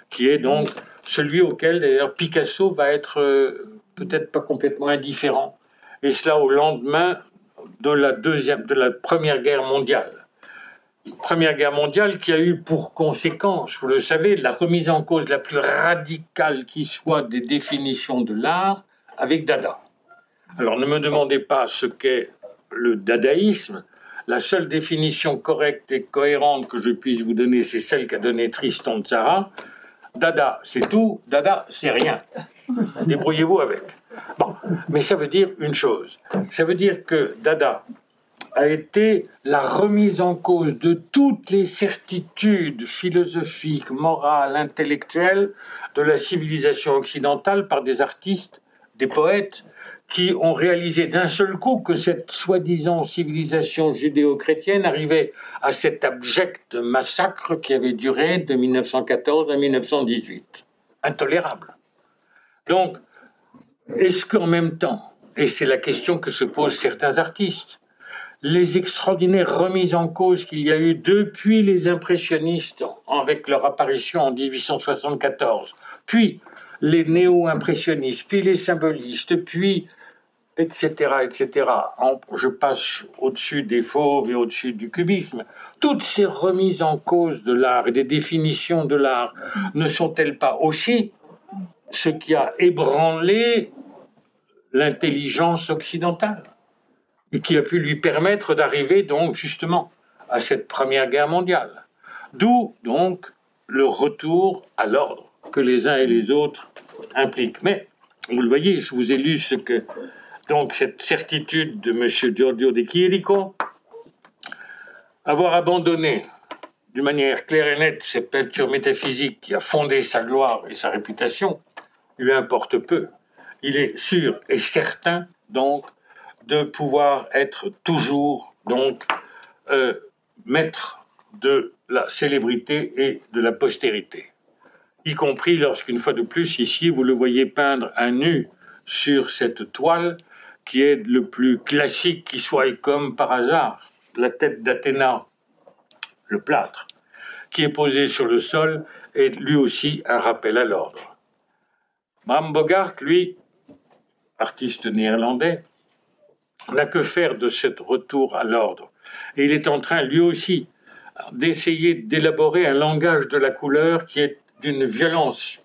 qui est donc celui auquel d'ailleurs Picasso va être euh, peut-être pas complètement indifférent. Et cela au lendemain de la deuxième, de la première guerre mondiale. Première Guerre mondiale qui a eu pour conséquence, vous le savez, la remise en cause la plus radicale qui soit des définitions de l'art avec Dada. Alors ne me demandez pas ce qu'est le dadaïsme. La seule définition correcte et cohérente que je puisse vous donner, c'est celle qu'a donnée Tristan Tzara. Dada, c'est tout. Dada, c'est rien. Débrouillez-vous avec. Bon, mais ça veut dire une chose. Ça veut dire que Dada, a été la remise en cause de toutes les certitudes philosophiques, morales, intellectuelles de la civilisation occidentale par des artistes, des poètes, qui ont réalisé d'un seul coup que cette soi-disant civilisation judéo-chrétienne arrivait à cet abject massacre qui avait duré de 1914 à 1918. Intolérable. Donc, est-ce qu'en même temps, et c'est la question que se posent certains artistes, les extraordinaires remises en cause qu'il y a eu depuis les impressionnistes avec leur apparition en 1874, puis les néo-impressionnistes, puis les symbolistes, puis etc., etc. Je passe au-dessus des fauves et au-dessus du cubisme. Toutes ces remises en cause de l'art et des définitions de l'art ne sont-elles pas aussi ce qui a ébranlé l'intelligence occidentale et qui a pu lui permettre d'arriver donc justement à cette Première Guerre mondiale. D'où donc le retour à l'ordre que les uns et les autres impliquent. Mais, vous le voyez, je vous ai lu ce que. Donc, cette certitude de M. Giorgio de Chirico, avoir abandonné d'une manière claire et nette cette peinture métaphysique qui a fondé sa gloire et sa réputation, lui importe peu. Il est sûr et certain, donc, de pouvoir être toujours, donc, euh, maître de la célébrité et de la postérité. Y compris lorsqu'une fois de plus, ici, vous le voyez peindre un nu sur cette toile qui est le plus classique qui soit, et comme par hasard, la tête d'Athéna, le plâtre, qui est posé sur le sol, est lui aussi un rappel à l'ordre. Bram Bogart, lui, artiste néerlandais, n'a que faire de ce retour à l'ordre. Et il est en train, lui aussi, d'essayer d'élaborer un langage de la couleur qui est d'une violence,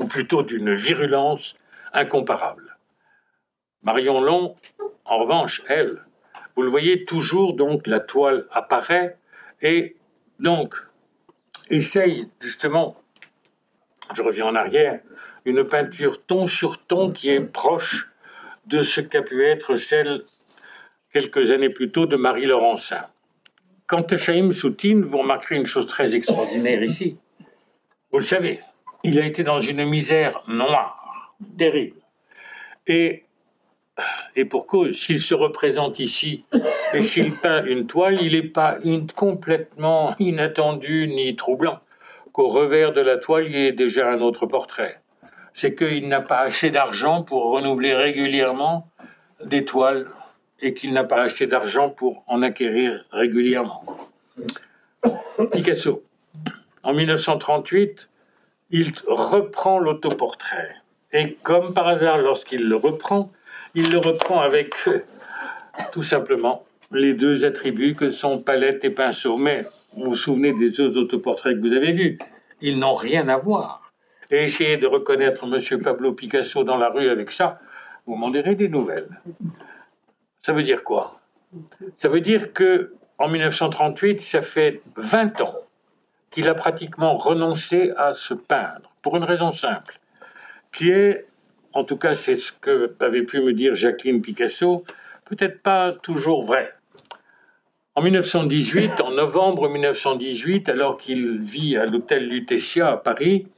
ou plutôt d'une virulence incomparable. Marion Long, en revanche, elle, vous le voyez toujours, donc la toile apparaît et donc essaye justement, je reviens en arrière, une peinture ton sur ton qui est proche de ce qu'a pu être celle quelques années plus tôt de Marie Laurencin. Quant à Chaim Soutine, vous remarquerez une chose très extraordinaire ici. Vous le savez, il a été dans une misère noire, terrible. Et, et pour cause, s'il se représente ici et s'il peint une toile, il n'est pas complètement inattendu ni troublant qu'au revers de la toile, il y ait déjà un autre portrait. C'est qu'il n'a pas assez d'argent pour renouveler régulièrement des toiles et qu'il n'a pas assez d'argent pour en acquérir régulièrement. Picasso, en 1938, il reprend l'autoportrait. Et comme par hasard, lorsqu'il le reprend, il le reprend avec tout simplement les deux attributs que sont palette et pinceau. Mais vous vous souvenez des autres autoportraits que vous avez vus Ils n'ont rien à voir. Et essayez de reconnaître M. Pablo Picasso dans la rue avec ça, vous m'en direz des nouvelles. Ça veut dire quoi? Ça veut dire que en 1938, ça fait 20 ans qu'il a pratiquement renoncé à se peindre, pour une raison simple, qui est, en tout cas c'est ce que avait pu me dire Jacqueline Picasso, peut-être pas toujours vrai. En 1918, en novembre 1918, alors qu'il vit à l'hôtel Lutetia à Paris,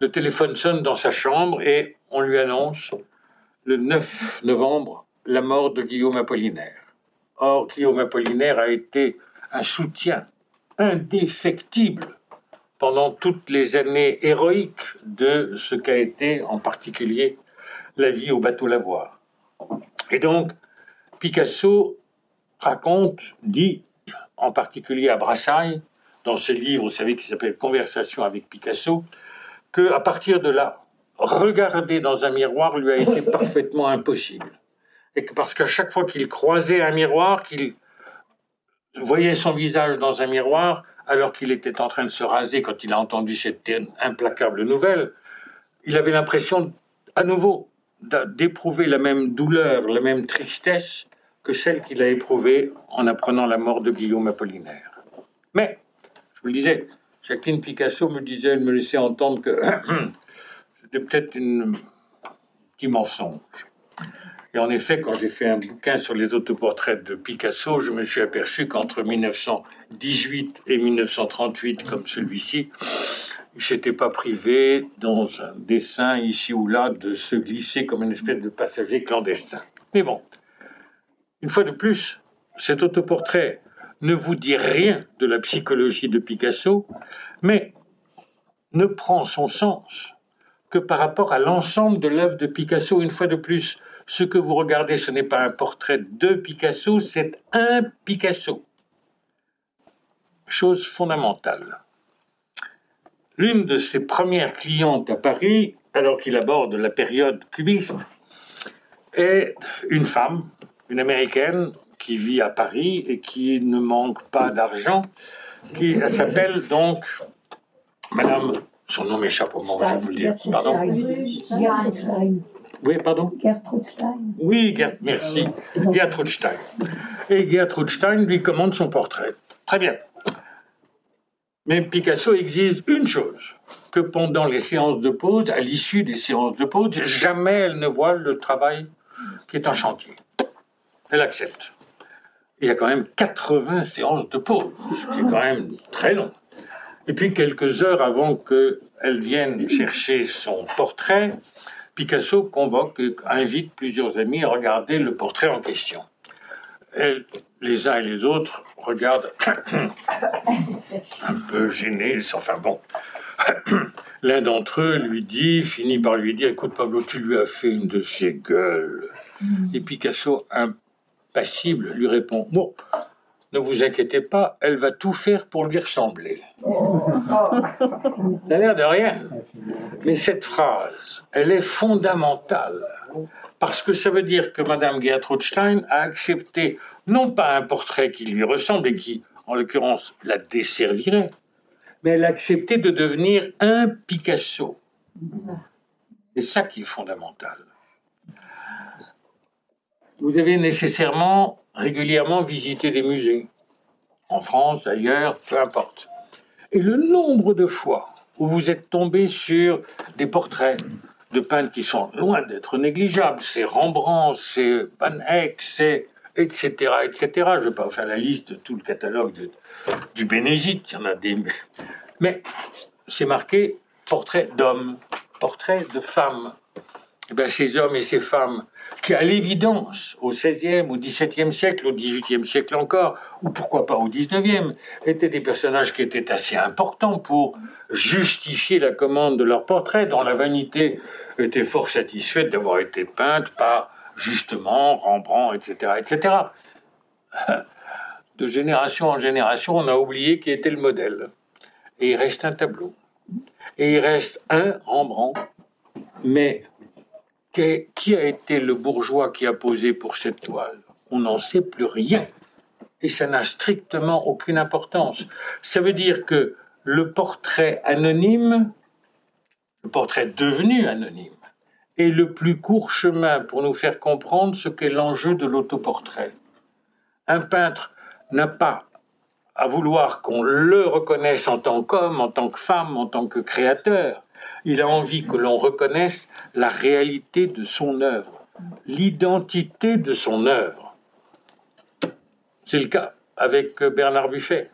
le téléphone sonne dans sa chambre et on lui annonce le 9 novembre la mort de Guillaume Apollinaire. Or, Guillaume Apollinaire a été un soutien indéfectible pendant toutes les années héroïques de ce qu'a été en particulier la vie au bateau Lavoir. Et donc, Picasso raconte, dit, en particulier à Brassailles, dans ce livre, vous savez, qui s'appelle Conversation avec Picasso, que à partir de là, regarder dans un miroir lui a été parfaitement impossible. Et que parce qu'à chaque fois qu'il croisait un miroir, qu'il voyait son visage dans un miroir, alors qu'il était en train de se raser quand il a entendu cette implacable nouvelle, il avait l'impression à nouveau d'éprouver la même douleur, la même tristesse que celle qu'il a éprouvée en apprenant la mort de Guillaume Apollinaire. Mais, je vous le disais, Jacqueline Picasso me disait, elle me laissait entendre que c'était peut-être un petit mensonge. Et en effet, quand j'ai fait un bouquin sur les autoportraits de Picasso, je me suis aperçu qu'entre 1918 et 1938, comme celui-ci, il s'était pas privé, dans un dessin ici ou là, de se glisser comme une espèce de passager clandestin. Mais bon, une fois de plus, cet autoportrait ne vous dit rien de la psychologie de Picasso, mais ne prend son sens que par rapport à l'ensemble de l'œuvre de Picasso. Une fois de plus, ce que vous regardez, ce n'est pas un portrait de Picasso, c'est un Picasso. Chose fondamentale. L'une de ses premières clientes à Paris, alors qu'il aborde la période cubiste, est une femme, une américaine, qui vit à Paris et qui ne manque pas d'argent, qui s'appelle donc Madame, son nom m'échappe au moment, je vais vous le dire. Pardon Oui, pardon Gertrude Stein. Oui, Gert, merci. Gertrude Stein. Et Gertrude Stein lui commande son portrait. Très bien. Mais Picasso exige une chose, que pendant les séances de pause, à l'issue des séances de pause, jamais elle ne voit le travail qui est en chantier. Elle accepte. Il y a quand même 80 séances de pause, ce qui est quand même très long. Et puis quelques heures avant qu'elle vienne chercher son portrait, Picasso convoque et invite plusieurs amis à regarder le portrait en question. Les uns et les autres regardent un peu gênés, enfin bon. L'un d'entre eux lui dit, finit par lui dire, écoute Pablo, tu lui as fait une de ces gueules. Et Picasso, impassible, lui répond, bon, ne vous inquiétez pas, elle va tout faire pour lui ressembler. Ça n'a l'air de rien. Mais cette phrase, elle est fondamentale. Parce que ça veut dire que Madame Gertrude Stein a accepté non pas un portrait qui lui ressemble et qui, en l'occurrence, la desservirait, mais elle a accepté de devenir un Picasso. C'est ça qui est fondamental. Vous avez nécessairement régulièrement visiter des musées, en France, ailleurs, peu importe. Et le nombre de fois où vous êtes tombé sur des portraits de peintres qui sont loin d'être négligeables, c'est Rembrandt, c'est Van Eyck, c'est etc., etc. Je ne vais pas faire la liste de tout le catalogue du Bénézite, il y en a des... Mais c'est marqué portrait d'hommes, portrait de femmes. Bien, ces hommes et ces femmes qui, à l'évidence, au XVIe, au XVIIe siècle, au XVIIIe siècle encore, ou pourquoi pas au XIXe, étaient des personnages qui étaient assez importants pour justifier la commande de leur portrait, dont la vanité était fort satisfaite d'avoir été peinte par, justement, Rembrandt, etc., etc. De génération en génération, on a oublié qui était le modèle. Et il reste un tableau. Et il reste un Rembrandt, mais qui a été le bourgeois qui a posé pour cette toile On n'en sait plus rien. Et ça n'a strictement aucune importance. Ça veut dire que le portrait anonyme, le portrait devenu anonyme, est le plus court chemin pour nous faire comprendre ce qu'est l'enjeu de l'autoportrait. Un peintre n'a pas à vouloir qu'on le reconnaisse en tant qu'homme, en tant que femme, en tant que créateur. Il a envie que l'on reconnaisse la réalité de son œuvre, l'identité de son œuvre. C'est le cas avec Bernard Buffet.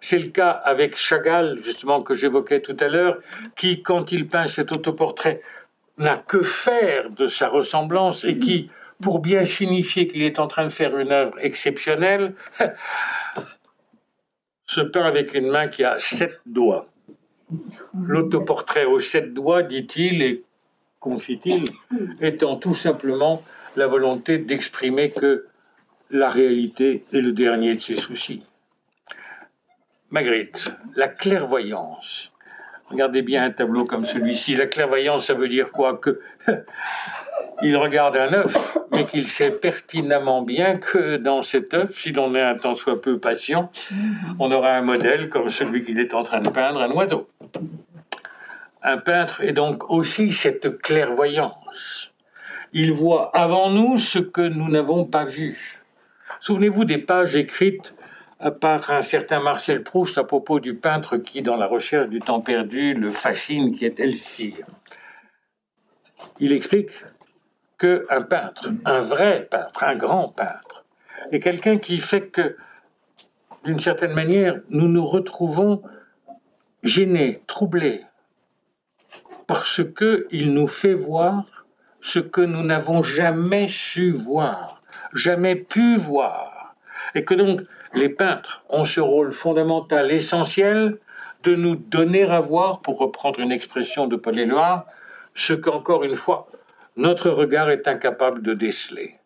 C'est le cas avec Chagall, justement, que j'évoquais tout à l'heure, qui, quand il peint cet autoportrait, n'a que faire de sa ressemblance et qui, pour bien signifier qu'il est en train de faire une œuvre exceptionnelle, se peint avec une main qui a sept doigts. L'autoportrait aux sept doigts, dit-il, et confie-t-il, étant tout simplement la volonté d'exprimer que la réalité est le dernier de ses soucis. Magritte, la clairvoyance. Regardez bien un tableau comme celui-ci. La clairvoyance, ça veut dire quoi Que il regarde un œuf, mais qu'il sait pertinemment bien que dans cet œuf, si l'on est un tant soit peu patient, on aura un modèle comme celui qu'il est en train de peindre, un oiseau. Un peintre est donc aussi cette clairvoyance. Il voit avant nous ce que nous n'avons pas vu. Souvenez-vous des pages écrites par un certain Marcel Proust à propos du peintre qui, dans la recherche du temps perdu, le fascine, qui est Elsie. Il explique qu'un peintre, un vrai peintre, un grand peintre, est quelqu'un qui fait que, d'une certaine manière, nous nous retrouvons gênés, troublés, parce qu'il nous fait voir ce que nous n'avons jamais su voir, jamais pu voir, et que donc les peintres ont ce rôle fondamental, essentiel, de nous donner à voir, pour reprendre une expression de Paul Éluard, ce qu'encore une fois, notre regard est incapable de déceler.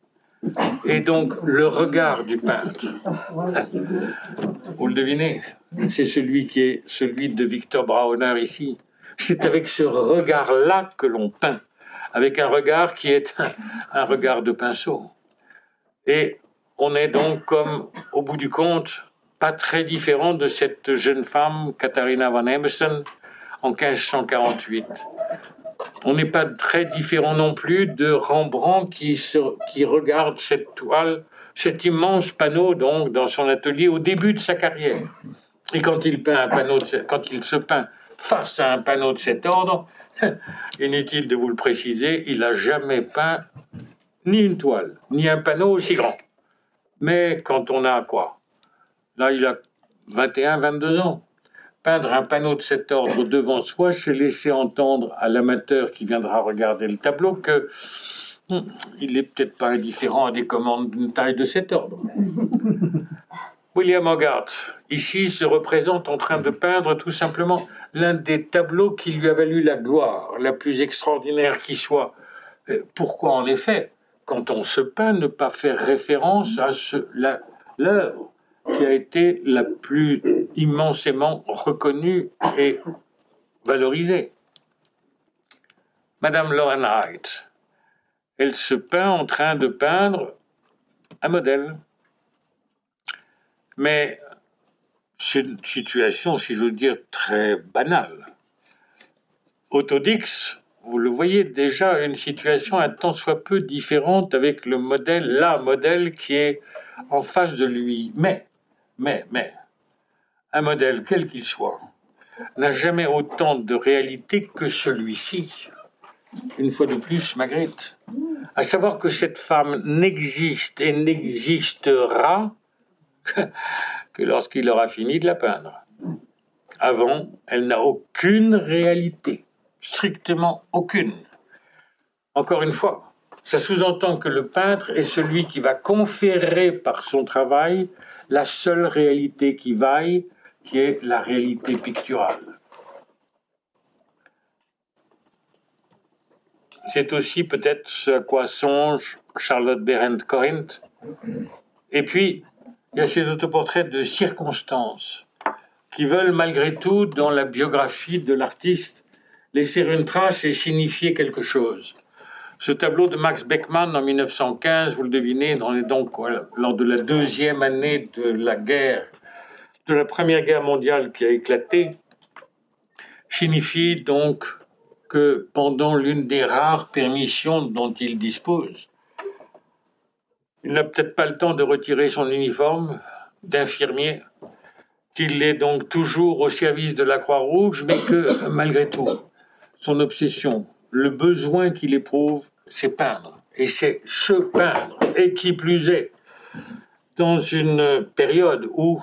Et donc, le regard du peintre, vous le devinez, c'est celui qui est celui de Victor Brauner ici. C'est avec ce regard-là que l'on peint, avec un regard qui est un, regard de pinceau. Et on est donc, comme au bout du compte, pas très différent de cette jeune femme, Katharina van Emerson, en 1548. On n'est pas très différent non plus de Rembrandt qui, regarde cette toile, cet immense panneau donc dans son atelier au début de sa carrière. Et quand il, peint un panneau quand il se peint face à un panneau de cet ordre, inutile de vous le préciser, il n'a jamais peint ni une toile, ni un panneau aussi grand. Mais quand on a quoi? Là, il a 21, 22 ans. Peindre un panneau de cet ordre devant soi, c'est laisser entendre à l'amateur qui viendra regarder le tableau que hmm, il n'est peut-être pas indifférent à des commandes d'une taille de cet ordre. William Hogarth, ici, se représente en train de peindre tout simplement l'un des tableaux qui lui a valu la gloire, la plus extraordinaire qui soit. Euh, pourquoi, en effet, quand on se peint, ne pas faire référence à l'œuvre qui a été la plus immensément reconnue et valorisée Madame Lauren Wright, elle se peint en train de peindre un modèle. Mais c'est une situation, si je veux dire, très banale. Autodix, vous le voyez déjà, une situation un tant soit peu différente avec le modèle, la modèle qui est en face de lui. Mais, mais, mais, un modèle, quel qu'il soit, n'a jamais autant de réalité que celui-ci. Une fois de plus, Magritte. À savoir que cette femme n'existe et n'existera que lorsqu'il aura fini de la peindre. Avant, elle n'a aucune réalité, strictement aucune. Encore une fois, ça sous-entend que le peintre est celui qui va conférer par son travail la seule réalité qui vaille, qui est la réalité picturale. C'est aussi peut-être ce à quoi songe Charlotte Berendt Corinth. Et puis, il y a ces autoportraits de circonstances qui veulent malgré tout, dans la biographie de l'artiste, laisser une trace et signifier quelque chose. Ce tableau de Max Beckmann en 1915, vous le devinez, on est donc lors de la deuxième année de la guerre, de la première guerre mondiale qui a éclaté, signifie donc que pendant l'une des rares permissions dont il dispose, il n'a peut-être pas le temps de retirer son uniforme d'infirmier, qu'il est donc toujours au service de la Croix-Rouge, mais que malgré tout, son obsession, le besoin qu'il éprouve, c'est peindre. Et c'est se peindre. Et qui plus est, dans une période où,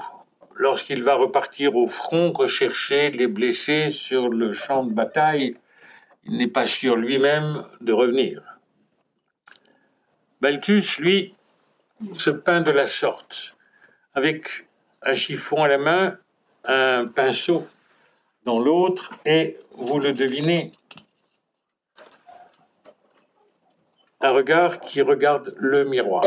lorsqu'il va repartir au front, rechercher les blessés sur le champ de bataille, il n'est pas sûr lui-même de revenir. Balthus, lui, se peint de la sorte, avec un chiffon à la main, un pinceau dans l'autre, et vous le devinez, un regard qui regarde le miroir.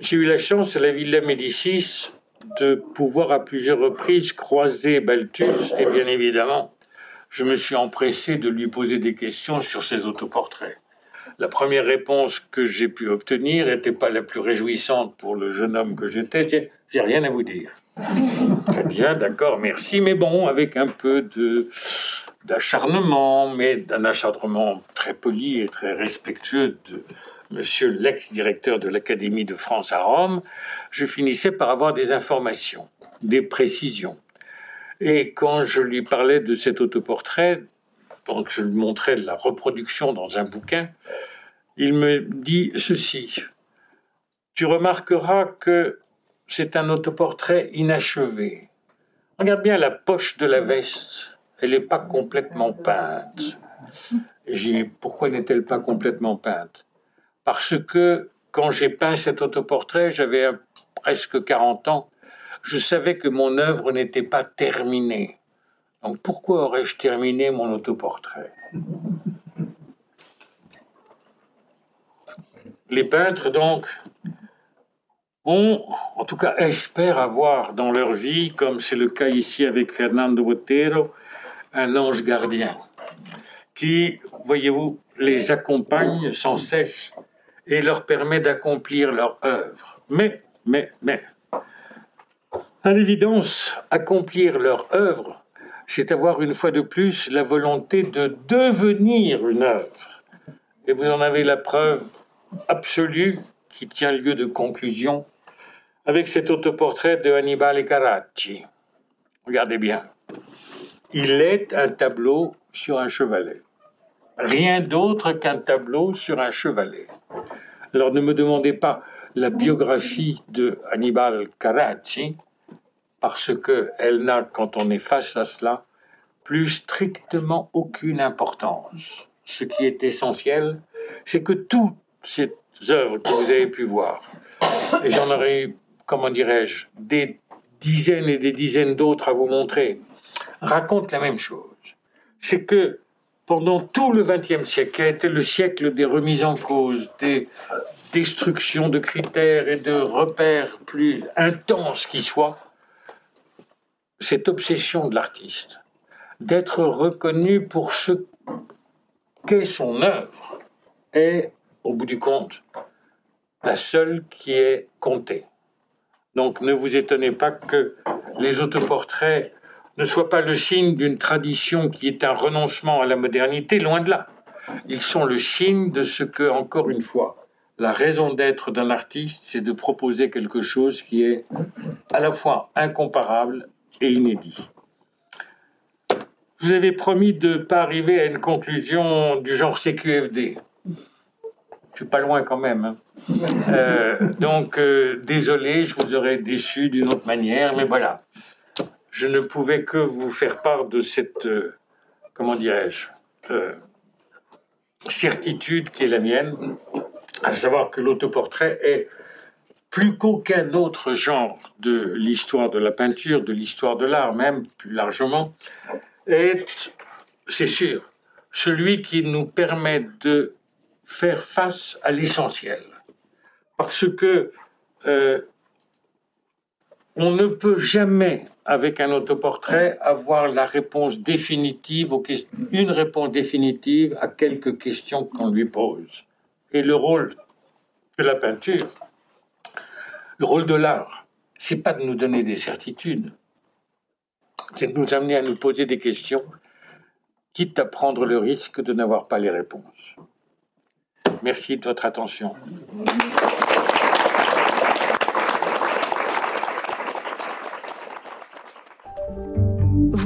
J'ai eu la chance à la Villa Médicis de pouvoir à plusieurs reprises croiser Balthus, et bien évidemment, je me suis empressé de lui poser des questions sur ses autoportraits. La première réponse que j'ai pu obtenir n'était pas la plus réjouissante pour le jeune homme que j'étais. J'ai rien à vous dire. Très bien, d'accord, merci, mais bon, avec un peu d'acharnement, mais d'un acharnement très poli et très respectueux de monsieur l'ex-directeur de l'Académie de France à Rome, je finissais par avoir des informations, des précisions. Et quand je lui parlais de cet autoportrait, donc je lui montrais la reproduction dans un bouquin, il me dit ceci. Tu remarqueras que c'est un autoportrait inachevé. Regarde bien la poche de la veste. Elle n'est pas complètement peinte. Et j'ai dit, pourquoi n'est-elle pas complètement peinte? Parce que quand j'ai peint cet autoportrait, j'avais presque 40 ans, je savais que mon œuvre n'était pas terminée. Donc pourquoi aurais-je terminé mon autoportrait? Les peintres, donc, ont, en tout cas, espèrent avoir dans leur vie, comme c'est le cas ici avec Fernando Botero, un ange gardien qui, voyez-vous, les accompagne sans cesse et leur permet d'accomplir leur œuvre. Mais, mais, mais, à l'évidence, accomplir leur œuvre, c'est avoir une fois de plus la volonté de devenir une œuvre. Et vous en avez la preuve absolue qui tient lieu de conclusion avec cet autoportrait de Hannibal Carracci. Regardez bien. Il est un tableau sur un chevalet. Rien d'autre qu'un tableau sur un chevalet. Alors ne me demandez pas la biographie de Hannibal Carracci, parce qu'elle n'a, quand on est face à cela, plus strictement aucune importance. Ce qui est essentiel, c'est que toutes ces œuvres que vous avez pu voir, et j'en aurais, comment dirais-je, des dizaines et des dizaines d'autres à vous montrer, racontent la même chose. C'est que pendant tout le XXe siècle, qui a été le siècle des remises en cause, des destructions de critères et de repères plus intenses qui soient, cette obsession de l'artiste, d'être reconnu pour ce qu'est son œuvre, est, au bout du compte, la seule qui est comptée. Donc ne vous étonnez pas que les autoportraits ne soient pas le signe d'une tradition qui est un renoncement à la modernité, loin de là. Ils sont le signe de ce que, encore une fois, la raison d'être d'un artiste, c'est de proposer quelque chose qui est à la fois incomparable et inédit. Vous avez promis de ne pas arriver à une conclusion du genre CQFD. Je suis pas loin quand même. Hein. Euh, donc, euh, désolé, je vous aurais déçu d'une autre manière, mais voilà. Je ne pouvais que vous faire part de cette, euh, comment dirais-je, certitude qui est la mienne, à savoir que l'autoportrait est plus qu'aucun autre genre de l'histoire de la peinture, de l'histoire de l'art même plus largement, est, c'est sûr, celui qui nous permet de faire face à l'essentiel. Parce que euh, on ne peut jamais, avec un autoportrait, avoir la réponse définitive, une réponse définitive à quelques questions qu'on lui pose. Et le rôle de la peinture, le rôle de l'art, c'est pas de nous donner des certitudes, c'est de nous amener à nous poser des questions, quitte à prendre le risque de n'avoir pas les réponses. Merci de votre attention.